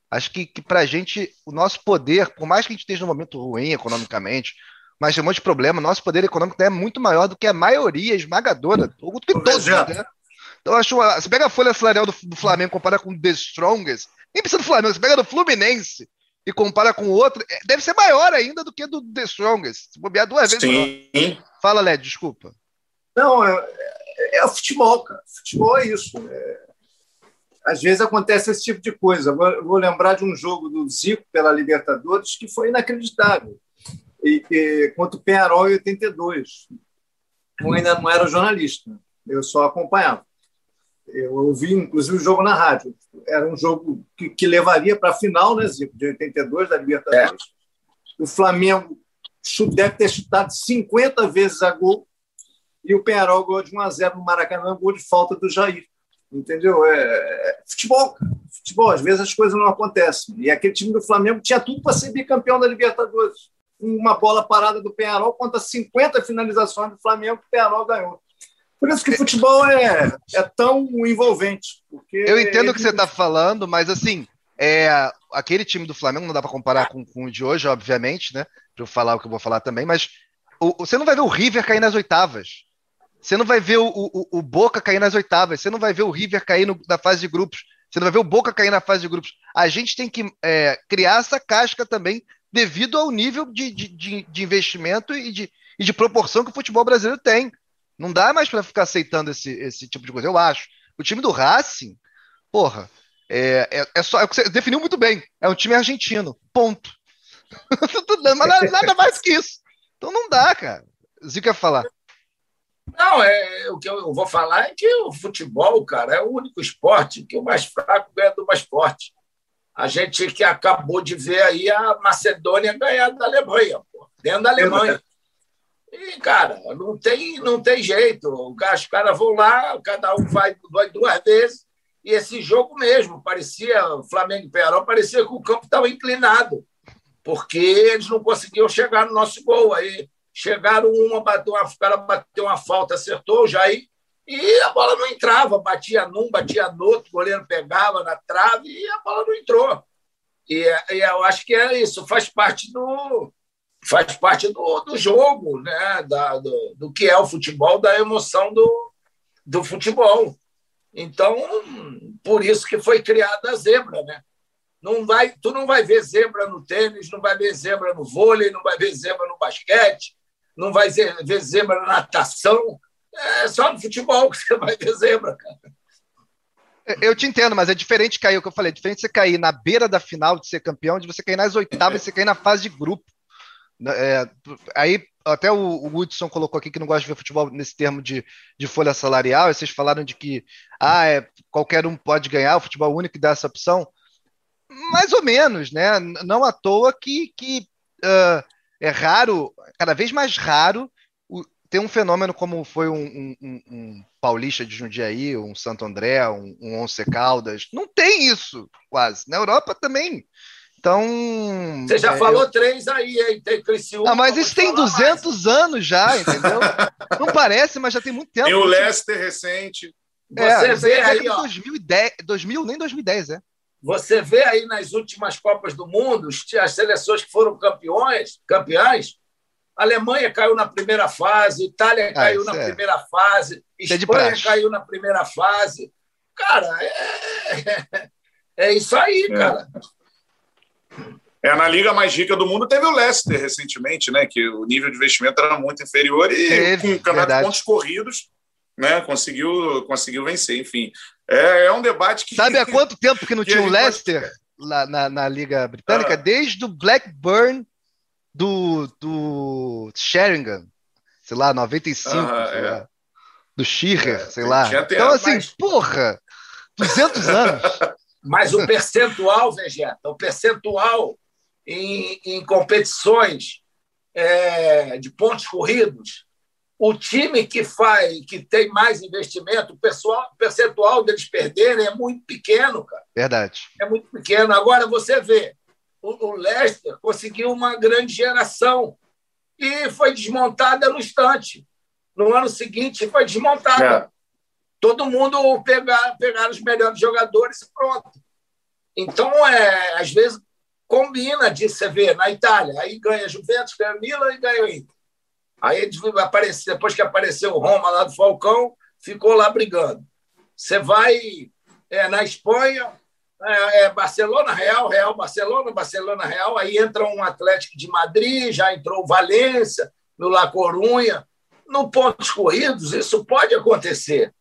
Acho que, que para a gente, o nosso poder, por mais que a gente esteja num momento ruim economicamente, mas tem um monte de problema. Nosso poder econômico é muito maior do que a maioria esmagadora, do que todos, né? Então, acho. Você pega a folha salarial do, do Flamengo compara com o The Strongest, nem precisa do Flamengo, você pega do Fluminense e compara com o outro, é, deve ser maior ainda do que do The Strongest. Se bobear duas vezes. Sim. Maior. Fala, Led, desculpa. Não, é, é, é futebol, cara. Futebol é isso. É... Às vezes acontece esse tipo de coisa. Vou, vou lembrar de um jogo do Zico pela Libertadores que foi inacreditável e, e, contra o Penharol em 82. Eu ainda não era jornalista, eu só acompanhava. Eu ouvi, inclusive, o jogo na rádio. Era um jogo que, que levaria para a final, né, Zico, de 82 da Libertadores. É. O Flamengo deve ter chutado 50 vezes a gol e o Penharol ganhou de 1 a 0 no Maracanã, gol de falta do Jair. Entendeu? É, é futebol, futebol. Às vezes as coisas não acontecem. E aquele time do Flamengo tinha tudo para ser bicampeão da Libertadores uma bola parada do Penharol contra 50 finalizações do Flamengo que o Penharol ganhou. Por isso que o futebol é, é tão envolvente. Eu entendo o que você está falando, mas assim, é, aquele time do Flamengo não dá para comparar com, com, o de hoje, obviamente, né? Para eu falar o que eu vou falar também, mas o, você não vai ver o River cair nas oitavas. Você não vai ver o, o, o Boca cair nas oitavas. Você não vai ver o River cair no, na fase de grupos. Você não vai ver o Boca cair na fase de grupos. A gente tem que é, criar essa casca também devido ao nível de, de, de, investimento e de, e de proporção que o futebol brasileiro tem. Não dá mais para ficar aceitando esse, esse tipo de coisa, eu acho. O time do Racing, porra, é, é, é só. É que você definiu muito bem. É um time argentino. Ponto. Mas nada mais que isso. Então não dá, cara. Zico quer falar. Não, é, o que eu vou falar é que o futebol, cara, é o único esporte que o mais fraco ganha do mais forte a gente que acabou de ver aí a Macedônia ganhar da Alemanha, pô, dentro da Alemanha. E, cara, não tem, não tem jeito. Os caras vão lá, cada um vai, vai duas vezes, e esse jogo mesmo, parecia, Flamengo e Pearol, parecia que o campo estava inclinado, porque eles não conseguiam chegar no nosso gol. Aí chegaram uma, bateu uma, o cara bateu uma falta, acertou o Jair, e a bola não entrava, batia num, batia no outro, o goleiro pegava na trave e a bola não entrou. E, e eu acho que é isso, faz parte do faz parte do, do jogo, né? Da, do, do que é o futebol, da emoção do, do futebol. Então, por isso que foi criada a zebra, né? Não vai, tu não vai ver zebra no tênis, não vai ver zebra no vôlei, não vai ver zebra no basquete, não vai ver zebra na natação, é só no futebol que você vai ver zebra, cara. Eu te entendo, mas é diferente cair, o que eu falei, é diferente você cair na beira da final de ser campeão, de você cair nas oitavas e você cair na fase de grupo. Né, é, aí, até o, o Hudson colocou aqui que não gosta de ver futebol nesse termo de, de folha salarial, e vocês falaram de que ah, é, qualquer um pode ganhar, o futebol único dá essa opção. Mais ou menos, né? Não à toa que, que uh, é raro, cada vez mais raro, tem um fenômeno como foi um, um, um, um Paulista de Jundiaí, um Santo André, um, um Once Caldas. Não tem isso, quase. Na Europa também. Então. Você já é, falou eu... três aí, hein? Tem Criciúma. Ah, mas isso tem 200 mais. anos já, entendeu? Não parece, mas já tem muito tempo. Tem o Leicester recente. É, Você vê aí, ó. 2010, 2000, nem 2010, é. Você vê aí nas últimas Copas do Mundo as seleções que foram campeões, campeãs, Alemanha caiu na primeira fase, Itália ah, caiu na é. primeira fase, é Espanha caiu na primeira fase. Cara, é, é isso aí, é. cara. É, na liga mais rica do mundo teve o Leicester recentemente, né? Que o nível de investimento era muito inferior e teve, com o campeonato de pontos corridos, né? Conseguiu, conseguiu vencer. Enfim, é, é um debate que. Sabe há quanto tempo que não que tinha o Leicester pode... lá na, na Liga Britânica? Ah. Desde o Blackburn do, do Sheringham, sei lá, 95, ah, sei é. lá, do Schirrer, é, sei lá. Então, assim, mas... porra, 200 anos. Mas o percentual, Vegeta, o percentual em, em competições é, de pontos corridos, o time que faz, que tem mais investimento, o pessoal, percentual deles perderem é muito pequeno, cara. Verdade. É muito pequeno. Agora você vê, o, Leicester conseguiu uma grande geração e foi desmontada no instante. No ano seguinte foi desmontada. É. Todo mundo pegar, pegar os melhores jogadores e pronto. Então, é, às vezes, combina de você ver na Itália, aí ganha Juventus, ganha Milan e ganha o Inter. Aí aparece, depois que apareceu o Roma lá do Falcão, ficou lá brigando. Você vai é, na Espanha, é, é, Barcelona, Real, Real, Barcelona, Barcelona, Real, aí entra um Atlético de Madrid, já entrou o Valência, no La Corunha. No pontos corridos, isso pode acontecer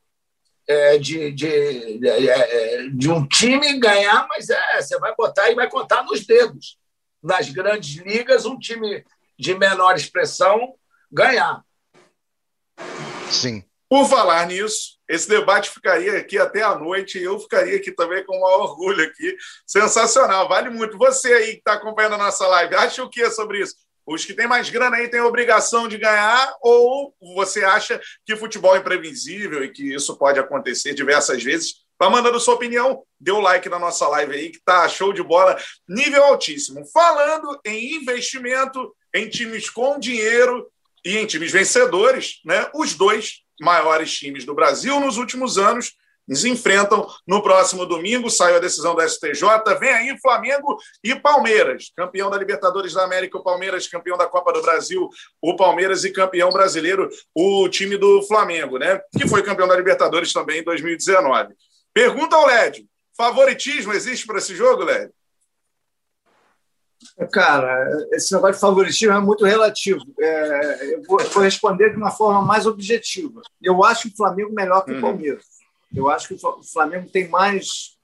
é, de, de, de, é, de, um time ganhar, mas é, você vai botar e vai contar nos dedos. Nas grandes ligas, um time de menor expressão ganhar. Sim. Por falar nisso, esse debate ficaria aqui até a noite e eu ficaria aqui também com um orgulho aqui. Sensacional, vale muito. Você aí que está acompanhando a nossa live, acha o que sobre isso? Os que têm mais grana aí têm obrigação de ganhar, ou você acha que futebol é imprevisível e que isso pode acontecer diversas vezes? Tá mandando sua opinião? Dê o like na nossa live aí, que tá show de bola, nível altíssimo. Falando em investimento, em times com dinheiro e em times vencedores, né? Os dois maiores times do Brasil nos últimos anos nos enfrentam no próximo domingo. Saiu a decisão do STJ. Vem aí Flamengo e Palmeiras. Campeão da Libertadores da América, o Palmeiras, campeão da Copa do Brasil, o Palmeiras e campeão brasileiro, o time do Flamengo, né? Que foi campeão da Libertadores também em 2019. Pergunta ao Lédio: favoritismo existe para esse jogo, Lédio? Cara, esse negócio de favoritismo é muito relativo. É, eu vou, vou, responder de uma forma mais objetiva. Eu acho o Flamengo melhor que o uhum. Palmeiras. Eu acho que o Flamengo tem mais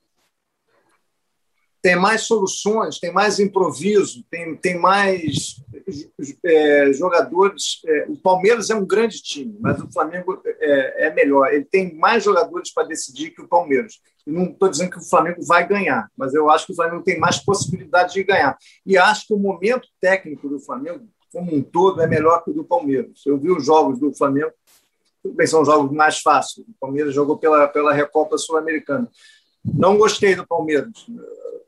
tem mais soluções, tem mais improviso, tem, tem mais é, jogadores. É, o Palmeiras é um grande time, mas o Flamengo é, é melhor. Ele tem mais jogadores para decidir que o Palmeiras. Eu não estou dizendo que o Flamengo vai ganhar, mas eu acho que o Flamengo tem mais possibilidade de ganhar. E acho que o momento técnico do Flamengo, como um todo, é melhor que o do Palmeiras. Eu vi os jogos do Flamengo bem, são jogos mais fáceis. O Palmeiras jogou pela, pela Recopa Sul-Americana. Não gostei do Palmeiras.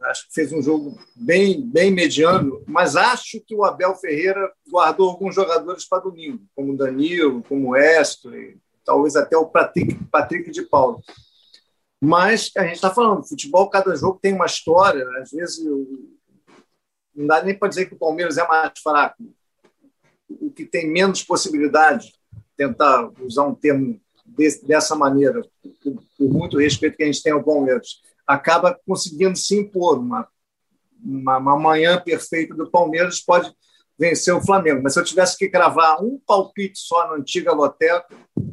Acho que fez um jogo bem, bem mediano, mas acho que o Abel Ferreira guardou alguns jogadores para domingo, como Danilo, como Estro, talvez até o Patrick, Patrick de Paulo. Mas a gente está falando, futebol, cada jogo tem uma história. Às vezes, não dá nem para dizer que o Palmeiras é mais fraco. O que tem menos possibilidade tentar usar um termo dessa maneira, por, muito respeito que a gente tem ao Palmeiras, acaba conseguindo se impor. Uma, uma, uma manhã perfeita do Palmeiras pode vencer o Flamengo. Mas se eu tivesse que cravar um palpite só na antiga loteca,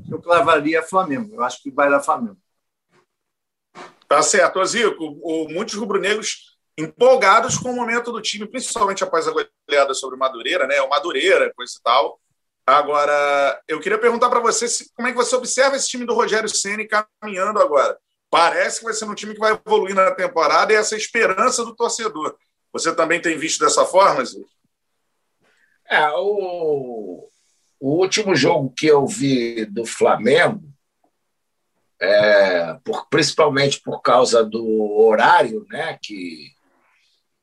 eu cravaria Flamengo. Eu acho que vai dar Flamengo. Tá certo. Zico, muitos rubro-negros empolgados com o momento do time, principalmente após a goleada sobre o Madureira, né? O Madureira, coisa e tal. Agora, eu queria perguntar para você se, como é que você observa esse time do Rogério Ceni caminhando agora. Parece que vai ser um time que vai evoluir na temporada e essa esperança do torcedor. Você também tem visto dessa forma, Zé? É, o, o último jogo que eu vi do Flamengo, é, por, principalmente por causa do horário, né, que,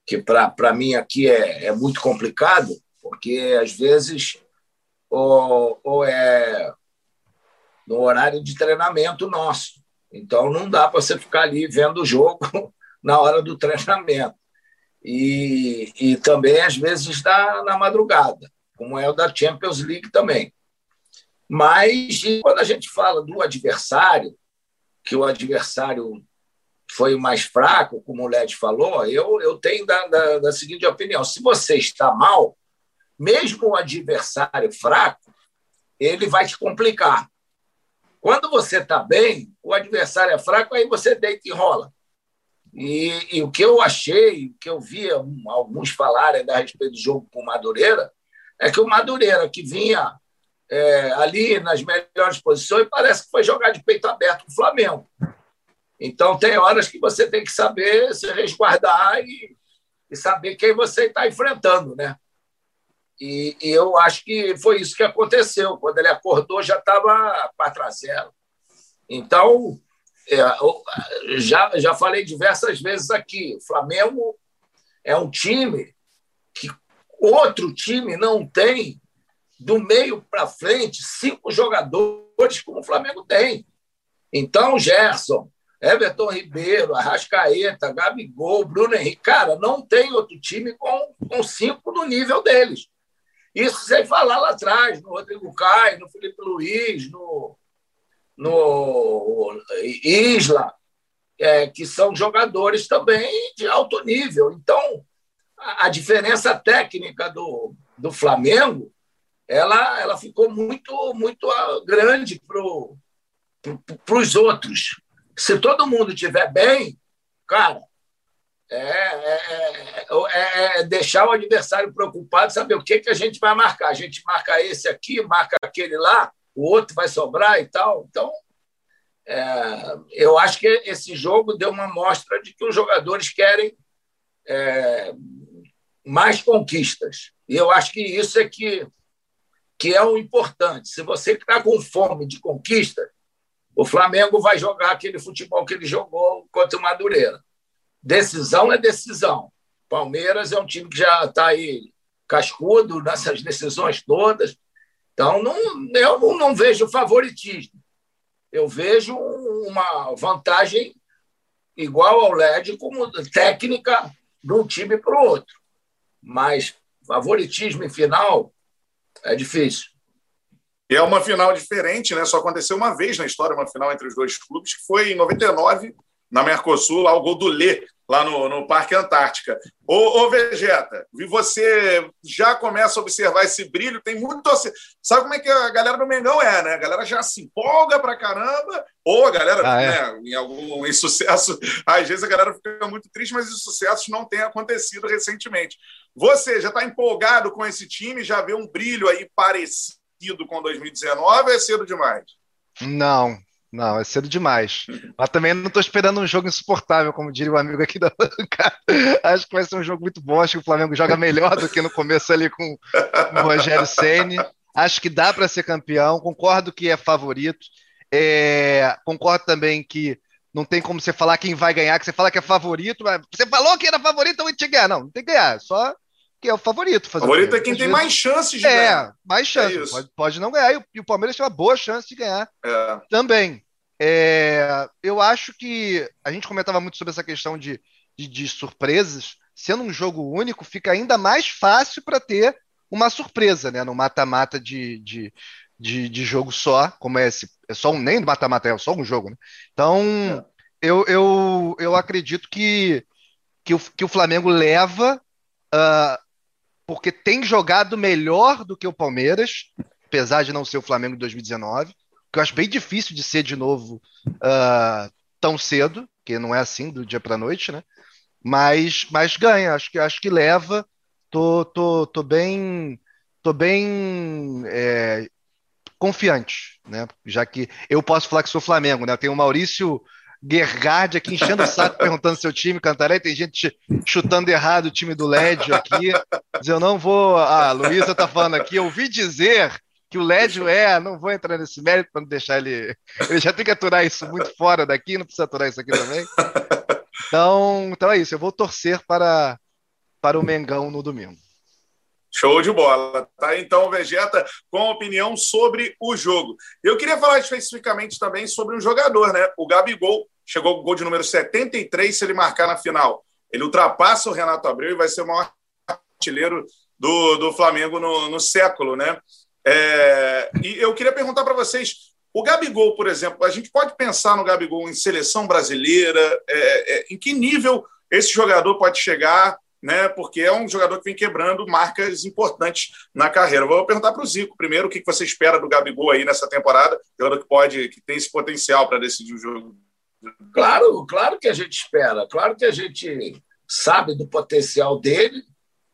que para mim aqui é, é muito complicado, porque às vezes ou, ou é no horário de treinamento nosso. Então não dá para você ficar ali vendo o jogo na hora do treinamento. E, e também, às vezes, está na madrugada. como é o da Champions League também. Mas quando a gente fala do adversário, que o adversário foi mais fraco, como o Led falou, eu, eu tenho da, da, da seguinte opinião: se você está mal, mesmo o adversário fraco, ele vai te complicar. Quando você está bem, o adversário é fraco, aí você deita e rola. E, e, o que eu achei, o que eu vi alguns falarem a respeito do jogo com o Madureira, é que o Madureira, que vinha é, ali nas melhores posições, parece que foi jogar de peito aberto com o Flamengo. Então, tem horas que você tem que saber se resguardar e, e saber quem você está enfrentando, né? E, e, eu acho que foi isso que aconteceu. Quando ele acordou, já estava 4 a 0. Então, é, já, já falei diversas vezes aqui: o Flamengo é um time que outro time não tem, do meio para frente, cinco jogadores como o Flamengo tem. Então, Gerson, Everton Ribeiro, Arrascaeta, Gabigol, Bruno Henrique. Cara, não tem outro time com, com cinco no nível deles. Isso sem falar lá atrás, no Rodrigo Caio, no Felipe Luiz, no, no Isla, é, que são jogadores também de alto nível. Então, a, a diferença técnica do, do Flamengo ela, ela ficou muito, muito ah, grande para pro, os outros. Se todo mundo estiver bem, cara, é, é, é, é, deixar o adversário preocupado, saber o que, que a gente vai marcar. A gente marca esse aqui, marca aquele lá, o outro vai sobrar e tal. Então, é, eu acho que esse jogo deu uma mostra de que os jogadores querem é, mais conquistas. E eu acho que isso é que, que é o importante. Se você está com fome de conquista, o Flamengo vai jogar aquele futebol que ele jogou contra o Madureira Decisão é decisão. Palmeiras é um time que já está aí cascudo nessas decisões todas. Então, não, eu não, não vejo favoritismo. Eu vejo uma vantagem igual ao LED como técnica de um time para o outro. Mas favoritismo em final é difícil. E é uma final diferente, né? Só aconteceu uma vez na história uma final entre os dois clubes, que foi em 99, na Mercosul, lá o gol do Lê, lá no, no Parque Antártica. Ô, ô, Vegeta, e você já começa a observar esse brilho, tem muito. Sabe como é que a galera do Mengão é, né? A galera já se empolga pra caramba, ou a galera, ah, é? né, em algum em sucesso, às vezes a galera fica muito triste, mas os sucessos não têm acontecido recentemente. Você já está empolgado com esse time, já vê um brilho aí parecido com 2019 ou é cedo demais? Não, não, é cedo demais. Mas também não estou esperando um jogo insuportável, como diria o amigo aqui da banca. Acho que vai ser um jogo muito bom. Acho que o Flamengo joga melhor do que no começo ali com, o Rogério Ceni. Acho que dá para ser campeão. Concordo que é favorito. É, concordo também que não tem como você falar quem vai ganhar, que você fala que é favorito, mas você falou que era favorito, então a gente ganhar. Não, não tem que ganhar. Só que é o favorito. O favorito é quem tem mais chances de é, ganhar. É, mais chances. É pode, pode, não ganhar. E o, e o, Palmeiras tem uma boa chance de ganhar é. também. É, eu acho que a gente comentava muito sobre essa questão de, de, de surpresas. Sendo um jogo único, fica ainda mais fácil para ter uma surpresa, né? No mata-mata de, de, de, de, jogo só, como é esse. É só um, nem mata-mata, é só um jogo, né? Então, é. eu, eu, eu acredito que, que, o, que o Flamengo leva uh, porque tem jogado melhor do que o Palmeiras, apesar de não ser o Flamengo de 2019, que eu acho bem difícil de ser de novo uh, tão cedo, que não é assim do dia para noite, né? Mas, mas ganha, acho que acho que leva. Tô, tô, tô bem, tô bem é, confiante, né? Já que eu posso falar que sou Flamengo, né? Tem o Maurício Gergard aqui enchendo o saco perguntando seu time, Cantaré. Tem gente chutando errado o time do LED aqui. Mas eu não vou. Ah, a Luísa tá falando aqui. Eu ouvi dizer que o Lédio é, não vou entrar nesse mérito para não deixar ele. Ele já tem que aturar isso muito fora daqui, não precisa aturar isso aqui também. Então, então é isso. Eu vou torcer para, para o Mengão no domingo. Show de bola. Tá então, Vegeta, com opinião sobre o jogo. Eu queria falar especificamente também sobre um jogador, né? O Gabigol chegou com o gol de número 73 se ele marcar na final. Ele ultrapassa o Renato Abreu e vai ser o maior artilheiro do, do Flamengo no, no século, né? É, e eu queria perguntar para vocês: o Gabigol, por exemplo, a gente pode pensar no Gabigol em seleção brasileira? É, é, em que nível esse jogador pode chegar? Né, porque é um jogador que vem quebrando marcas importantes na carreira. Vou perguntar para o Zico primeiro o que você espera do Gabigol aí nessa temporada, jogador que pode, que tem esse potencial para decidir o jogo. Claro, claro que a gente espera, claro que a gente sabe do potencial dele,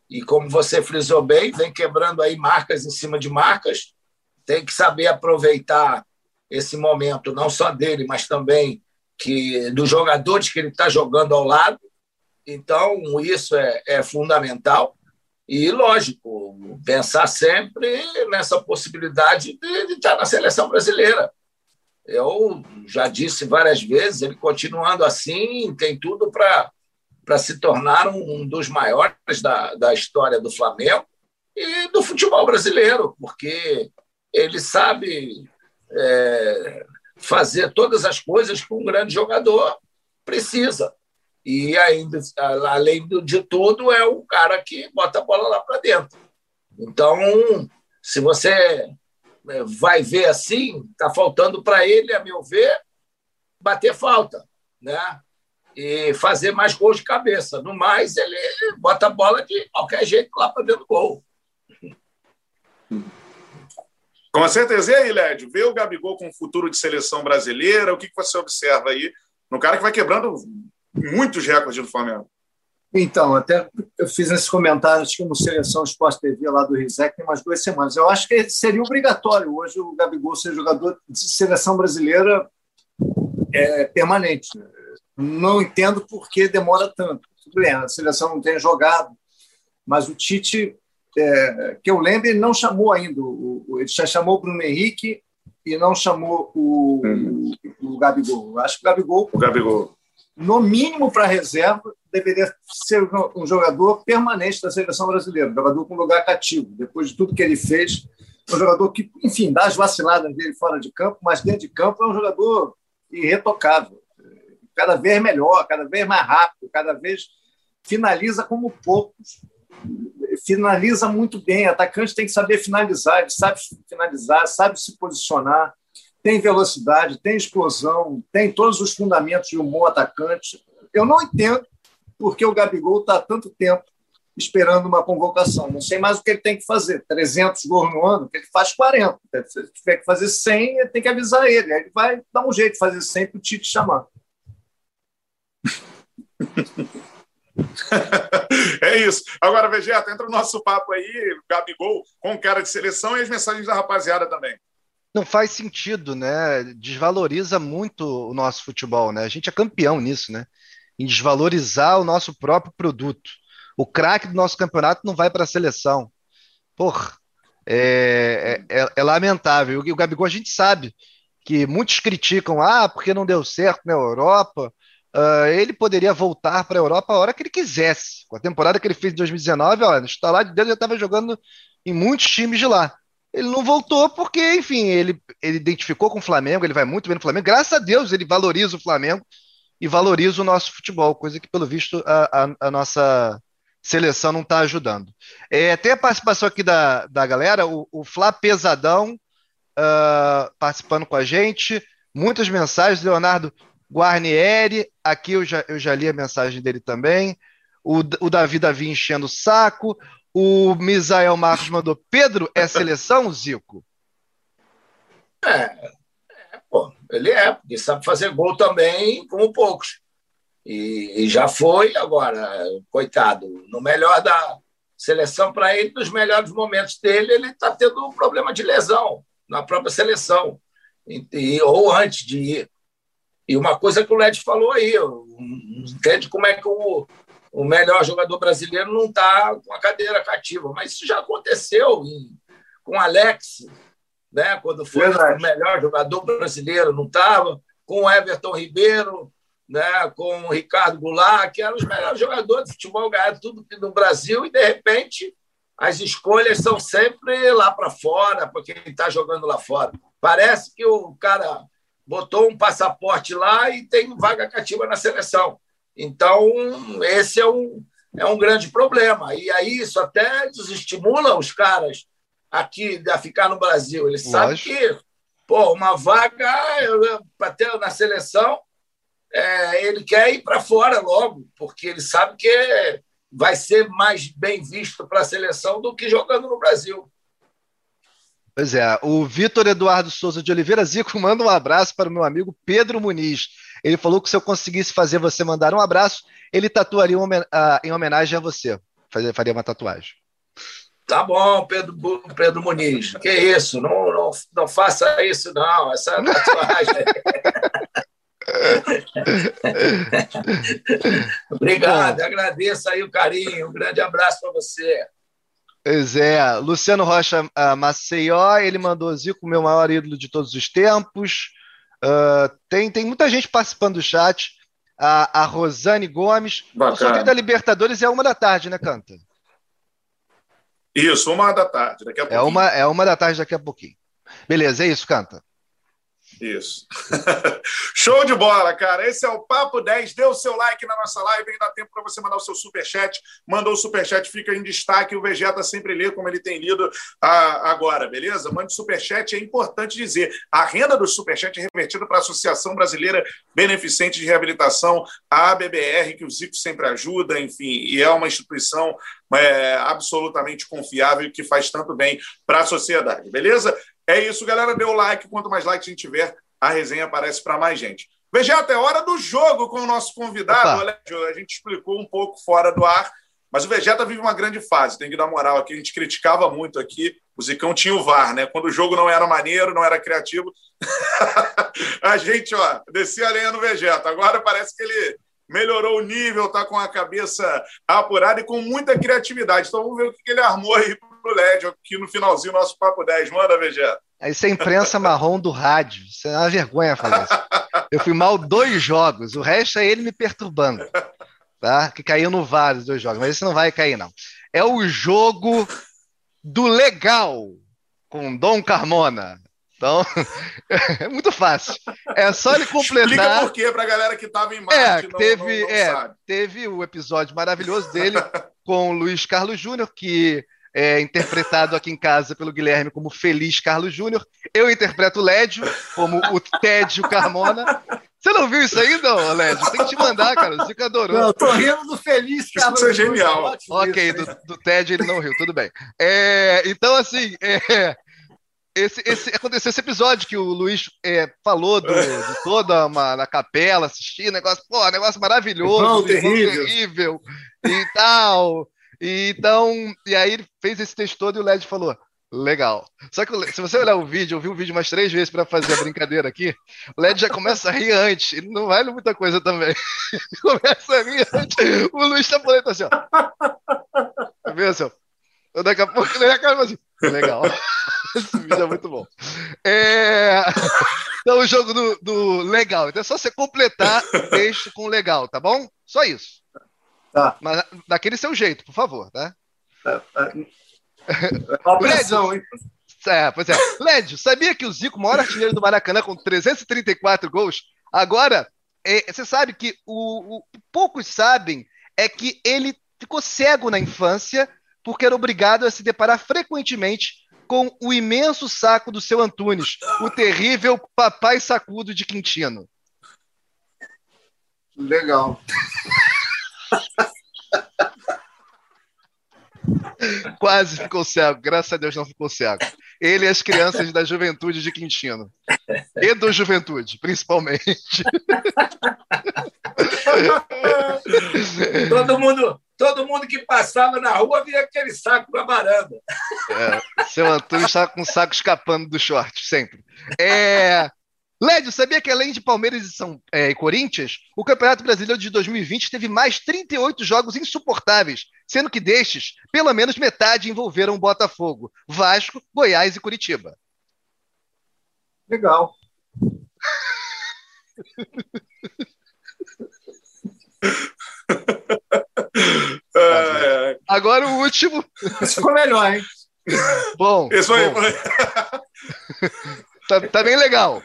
e como você frisou bem, vem quebrando aí marcas em cima de marcas. Tem que saber aproveitar esse momento, não só dele, mas também que dos jogadores que ele está jogando ao lado. Então, isso é, é fundamental. E, lógico, pensar sempre nessa possibilidade de, de estar na seleção brasileira. Eu já disse várias vezes, ele continuando assim, tem tudo para se tornar um dos maiores da, da história do Flamengo e do futebol brasileiro, porque ele sabe é, fazer todas as coisas que um grande jogador precisa. E ainda, além de tudo, é o cara que bota a bola lá para dentro. Então, se você é, vai ver assim, está faltando para ele, a meu ver, bater falta, né? e fazer mais gols de cabeça. No mais, ele bota a bola de qualquer jeito lá para dentro do gol. Com certeza. E aí, Lédio, vê o Gabigol com o futuro de seleção brasileira? O que você observa aí no cara que vai quebrando muitos recordes do Flamengo? Então, até eu fiz esse comentário, acho que no Seleção Esporte TV lá do Rizek, tem umas duas semanas. Eu acho que seria obrigatório hoje o Gabigol ser jogador de seleção brasileira é, permanente. Não entendo por que demora tanto. Tudo bem, a seleção não tem jogado, mas o Tite, é, que eu lembro, ele não chamou ainda. Ele já chamou o Bruno Henrique e não chamou o, uhum. o, o Gabigol. Eu acho que o Gabigol, o Gabigol. No mínimo para reserva, deveria ser um jogador permanente da seleção brasileira, um jogador com lugar cativo. Depois de tudo que ele fez, um jogador que, enfim, dá as vaciladas dele fora de campo, mas dentro de campo é um jogador irretocável cada vez melhor, cada vez mais rápido, cada vez finaliza como poucos. Finaliza muito bem. Atacante tem que saber finalizar, ele sabe finalizar, sabe se posicionar, tem velocidade, tem explosão, tem todos os fundamentos de um bom atacante. Eu não entendo porque o Gabigol está há tanto tempo esperando uma convocação. Não sei mais o que ele tem que fazer. 300 gols no ano, ele faz 40. Se tiver que fazer 100, tem que avisar ele. Aí ele vai dar um jeito de fazer 100 para o Tite chamar. é isso. Agora, Vegeta, entra no nosso papo aí, Gabigol, com cara de seleção e as mensagens da rapaziada também. Não faz sentido, né? Desvaloriza muito o nosso futebol, né? A gente é campeão nisso, né? Em desvalorizar o nosso próprio produto. O craque do nosso campeonato não vai para a seleção. Porra, é, é, é, é lamentável. E o Gabigol a gente sabe que muitos criticam, ah, porque não deu certo na Europa, Uh, ele poderia voltar para a Europa a hora que ele quisesse. Com a temporada que ele fez em 2019, ó, no estalar de Deus, já estava jogando em muitos times de lá. Ele não voltou porque, enfim, ele, ele identificou com o Flamengo, ele vai muito bem no Flamengo. Graças a Deus ele valoriza o Flamengo e valoriza o nosso futebol, coisa que, pelo visto, a, a, a nossa seleção não está ajudando. É, tem a participação aqui da, da galera, o, o Flá Pesadão uh, participando com a gente, muitas mensagens. Leonardo, Guarnieri, aqui eu já, eu já li a mensagem dele também. O, o Davi Davi enchendo o saco. O Misael Marcos mandou: Pedro é seleção, Zico? É, é, pô, ele é, porque sabe fazer gol também, como poucos. E, e já foi, agora, coitado, no melhor da seleção para ele, nos melhores momentos dele, ele está tendo um problema de lesão na própria seleção, e, e, ou antes de ir. E uma coisa que o Led falou aí, entende como é que o, o melhor jogador brasileiro não está com a cadeira cativa. Mas isso já aconteceu em, com o Alex, né? quando foi Verdade. o melhor jogador brasileiro, não estava, com o Everton Ribeiro, né? com o Ricardo Goulart, que eram os melhores jogadores de futebol, ganharam tudo no Brasil, e de repente as escolhas são sempre lá para fora, para quem está jogando lá fora. Parece que o cara botou um passaporte lá e tem vaga cativa na seleção. Então, esse é um, é um grande problema. E aí isso até desestimula os caras aqui a ficar no Brasil. Eles sabem que pô, uma vaga para ter na seleção, é, ele quer ir para fora logo, porque ele sabe que vai ser mais bem visto para a seleção do que jogando no Brasil. Pois é, o Vitor Eduardo Souza de Oliveira Zico manda um abraço para o meu amigo Pedro Muniz. Ele falou que se eu conseguisse fazer você mandar um abraço, ele tatuaria em homenagem a você. Faria uma tatuagem. Tá bom, Pedro, Pedro Muniz. Que isso? Não, não, não faça isso, não. Essa tatuagem. Obrigado, agradeço aí o carinho. Um grande abraço para você. Pois é, Luciano Rocha uh, Maceió, ele mandou Zico, meu maior ídolo de todos os tempos. Uh, tem, tem muita gente participando do chat. A, a Rosane Gomes. Bacana. O sorteio da Libertadores é uma da tarde, né, Canta? Isso, uma da tarde, daqui a pouquinho. É uma, é uma da tarde daqui a pouquinho. Beleza, é isso, Canta. Isso. Show de bola, cara. Esse é o Papo 10. Dê o seu like na nossa live. Ainda dá tempo para você mandar o seu superchat. Mandou o superchat, fica em destaque. O Vegeta sempre lê como ele tem lido ah, agora, beleza? Mande superchat. É importante dizer: a renda do superchat é revertida para a Associação Brasileira Beneficente de Reabilitação, a ABBR, que o Zico sempre ajuda, enfim, e é uma instituição é, absolutamente confiável que faz tanto bem para a sociedade, beleza? É isso, galera. Dê o like. Quanto mais likes a gente tiver, a resenha aparece para mais gente. Vegeta, é hora do jogo com o nosso convidado. Olha, a gente explicou um pouco fora do ar, mas o Vegeta vive uma grande fase, tem que dar moral aqui. A gente criticava muito aqui. O Zicão tinha o VAR, né? Quando o jogo não era maneiro, não era criativo, a gente, ó, descia a lenha no Vegeta. Agora parece que ele melhorou o nível, tá com a cabeça apurada e com muita criatividade. Então vamos ver o que ele armou aí pro LED aqui no finalzinho do nosso Papo 10. Manda, Vegeta. Isso é imprensa marrom do rádio. Isso é uma vergonha fazer isso. Eu fui mal dois jogos, o resto é ele me perturbando. Tá? Que caiu no VAR os dois jogos, mas esse não vai cair, não. É o jogo do legal com Dom Carmona. Então, é muito fácil. É só ele completar. Explica por quê para a galera que estava em Marte. É, não, teve, não, não é, teve o episódio maravilhoso dele com o Luiz Carlos Júnior, que é interpretado aqui em casa pelo Guilherme como Feliz Carlos Júnior. Eu interpreto o Lédio como o Tédio Carmona. Você não viu isso ainda, Lédio? Tem que te mandar, cara. O Zico adorou. Não, eu tô rindo do Feliz Carlos Isso é genial. Ok, do, do Tédio ele não riu, tudo bem. É, então, assim, é, esse, esse, aconteceu esse episódio que o Luiz é, falou do, de toda uma, na capela, assistir, negócio, pô, negócio maravilhoso, Irmão, terrível. terrível e tal. E, então, e aí ele fez esse texto todo e o LED falou: legal. Só que se você olhar o vídeo, eu vi o vídeo umas três vezes para fazer a brincadeira aqui, o LED já começa a rir antes. Ele não vale muita coisa também. Começa a rir antes. O Luiz tá falando assim, ó. Tá vendo assim, ó? Daqui a pouco ele acaba assim, legal. Esse vídeo é muito bom. É... Então, o jogo do, do legal. Então é só você completar o texto com legal, tá bom? Só isso. Tá. Mas daquele seu jeito, por favor, tá? É, é, pressão, hein? É, pois é. Lédio, sabia que o Zico, maior artilheiro do Maracanã, com 334 gols, agora, é, você sabe que o, o, poucos sabem é que ele ficou cego na infância porque era obrigado a se deparar frequentemente com o imenso saco do seu Antunes, o terrível papai sacudo de Quintino. Legal. Quase ficou cego, graças a Deus não ficou cego. Ele e as crianças da juventude de Quintino. E do juventude, principalmente. todo mundo, todo mundo que passava na rua via aquele saco na varanda. É, seu Antônio estava com o saco escapando do short, sempre. É, Lédio, sabia que além de Palmeiras e, São, é, e Corinthians, o Campeonato Brasileiro de 2020 teve mais 38 jogos insuportáveis, sendo que destes, pelo menos metade envolveram Botafogo, Vasco, Goiás e Curitiba. Legal. Agora o último. Esse ficou melhor, hein? Bom. Isso aí. Bom. tá, tá bem legal.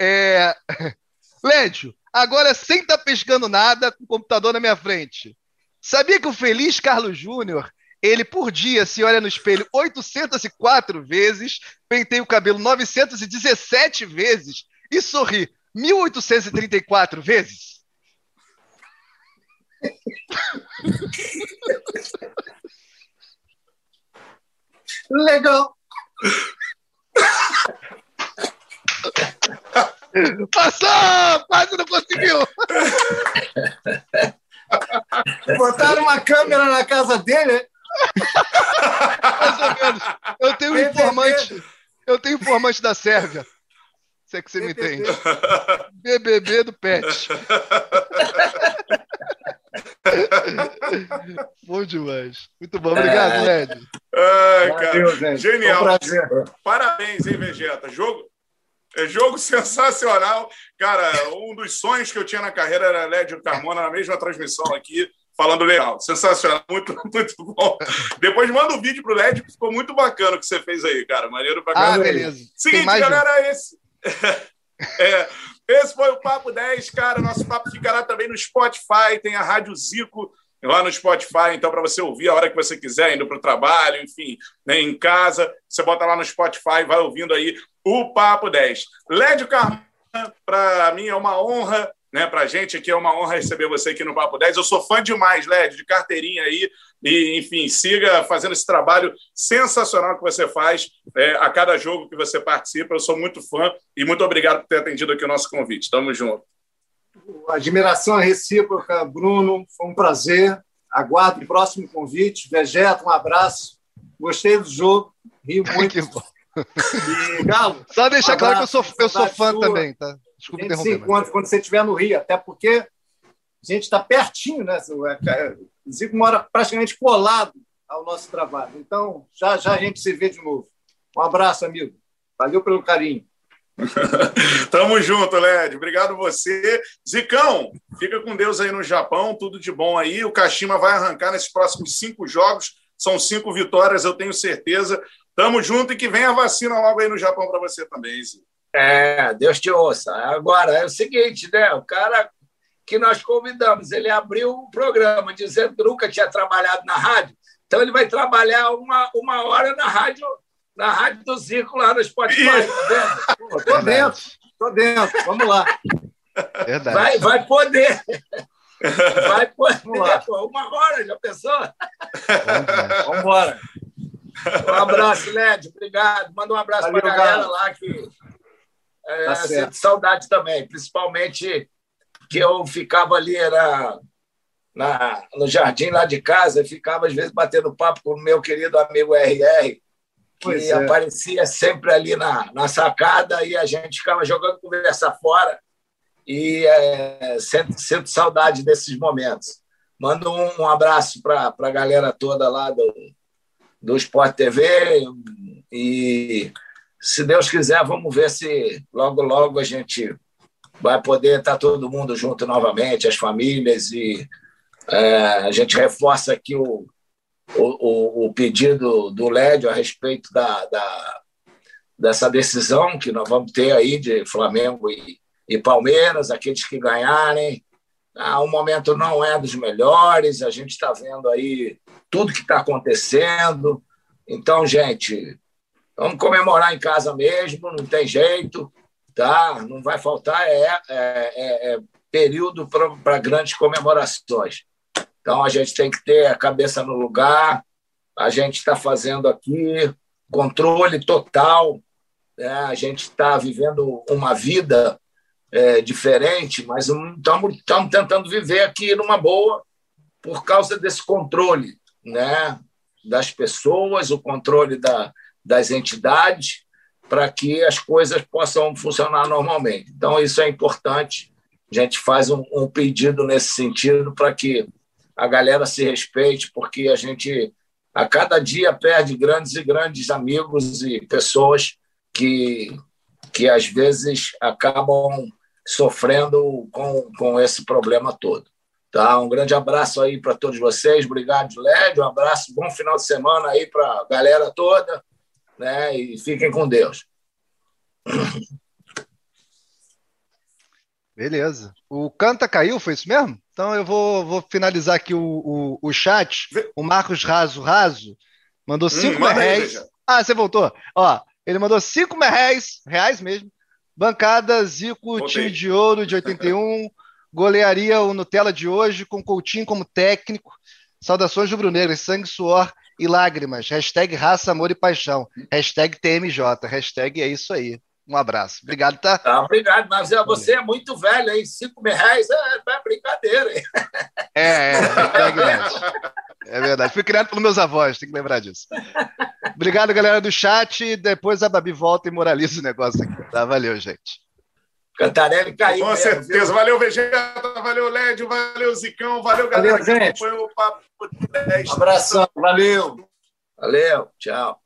É... Lédio, agora sem estar tá pescando nada, com o computador na minha frente. Sabia que o feliz Carlos Júnior, ele por dia se olha no espelho 804 vezes, penteia o cabelo 917 vezes e sorri 1834 vezes? Legal. Passou! Quase não conseguiu! Botaram uma câmera na casa dele. Mais ou menos. Eu tenho um informante. Eu tenho informante da Sérvia. Se é que você me entende. BBB do Pet. bom demais. Muito bom. Obrigado, é. Led. Ai, cara. Valeu, Genial. Um Parabéns, hein, Vegeta. Jogo, é jogo sensacional. Cara, um dos sonhos que eu tinha na carreira era Lédio Carmona na mesma transmissão aqui, falando legal. Sensacional, muito, muito bom. Depois manda um vídeo pro Lédio, que ficou muito bacana o que você fez aí, cara. Maneiro pra caramba. Ah, beleza. Seguinte, galera, esse. é, esse foi o Papo 10, cara. Nosso papo ficará também no Spotify, tem a Rádio Zico lá no Spotify, então, para você ouvir a hora que você quiser, indo para o trabalho, enfim, né, em casa, você bota lá no Spotify, vai ouvindo aí o Papo 10. Lédio Carmona, para mim é uma honra, né, para a gente aqui é uma honra receber você aqui no Papo 10. Eu sou fã demais, Lédio, de carteirinha aí, e, enfim, siga fazendo esse trabalho sensacional que você faz é, a cada jogo que você participa. Eu sou muito fã e muito obrigado por ter atendido aqui o nosso convite. Tamo junto. Admiração recíproca, Bruno. Foi um prazer. Aguardo o próximo convite. Vegeta, um abraço. Gostei do jogo. Rio muito. E, Galo, Só deixar um claro que eu sou, eu sou fã sua. também, tá? Desculpa a gente se encontra quando você estiver no Rio, até porque a gente está pertinho, né? O Zico mora praticamente colado ao nosso trabalho. Então, já já a gente se vê de novo. Um abraço, amigo. Valeu pelo carinho. Tamo junto, Led. Obrigado você. Zicão, fica com Deus aí no Japão, tudo de bom aí. O Kashima vai arrancar nesses próximos cinco jogos. São cinco vitórias, eu tenho certeza. Tamo junto e que venha a vacina logo aí no Japão para você também, Zico. É, Deus te ouça. Agora, é o seguinte, né? O cara que nós convidamos, ele abriu o um programa dizendo que nunca tinha trabalhado na rádio, então ele vai trabalhar uma, uma hora na rádio na Rádio do Zico lá no Spotify, tá tô dentro, tô dentro, vamos lá. Verdade. Vai, vai poder. Vai poder, pô, uma hora, já pensou? Vamos embora. Um abraço, Led, obrigado. Manda um abraço para a galera cara. lá que é, tá sinto saudade também, principalmente que eu ficava ali, era na, no jardim lá de casa, ficava às vezes batendo papo com o meu querido amigo RR, que é. aparecia sempre ali na, na sacada e a gente ficava jogando conversa fora e é, sinto, sinto saudade desses momentos. Mando um, um abraço para a galera toda lá do, do Sport TV e, se Deus quiser, vamos ver se logo, logo a gente vai poder estar todo mundo junto novamente, as famílias, e é, a gente reforça aqui o, o, o, pedido do Lédio a respeito da, da, dessa decisão que nós vamos ter aí de Flamengo e, e Palmeiras, aqueles que ganharem. Ah, o momento não é dos melhores, a gente está vendo aí tudo que está acontecendo. Então, gente, vamos comemorar em casa mesmo, não tem jeito, tá? Não vai faltar é, é, é, é período para grandes comemorações. Então, a gente tem que ter a cabeça no lugar, a gente está fazendo aqui controle total, né? a gente está vivendo uma vida é, diferente, mas estamos tentando viver aqui numa boa por causa desse controle né? das pessoas, o controle da, das entidades, para que as coisas possam funcionar normalmente. Então, isso é importante. A gente faz um, um pedido nesse sentido para que a galera se respeite, porque a gente a cada dia perde grandes e grandes amigos e pessoas que, que às vezes acabam sofrendo com, com esse problema todo. Tá? Um grande abraço aí para todos vocês. Obrigado, Lédio. Um abraço, bom final de semana aí para a galera toda. Né? E fiquem com Deus. Beleza. O Canta caiu, foi isso mesmo? Então eu vou, vou finalizar aqui o, o, o chat. O Marcos Raso Raso mandou 5 manda aí, reais. Veja. ah, você voltou? Ó, ele mandou 5 reais, reais mesmo. Bancada Zico, Voltei. time de ouro de 81. Golearia o Nutella de hoje, com Coutinho como técnico. Saudações rubro-negras, sangue, suor e lágrimas. Hashtag raça, amor e paixão. Hashtag TMJ. Hashtag é isso aí. Um abraço. Obrigado, tá? Tá, obrigado, mas é, você é muito velho, hein? Cinco mil reais é, é brincadeira, hein? É, é, net. É verdade. Fui criado pelos meus avós, tem que lembrar disso. Obrigado, galera do chat. Depois a Babi volta e moraliza o negócio aqui. Tá? Valeu, gente. Cantarelli caiu. Com mesmo, certeza. viu? Valeu, Vegeta. Valeu, Lédio. Valeu, Zicão. Valeu, galera Valeu, gente. que acompanhou o Papo 10. Um abração, valeu. Valeu, tchau.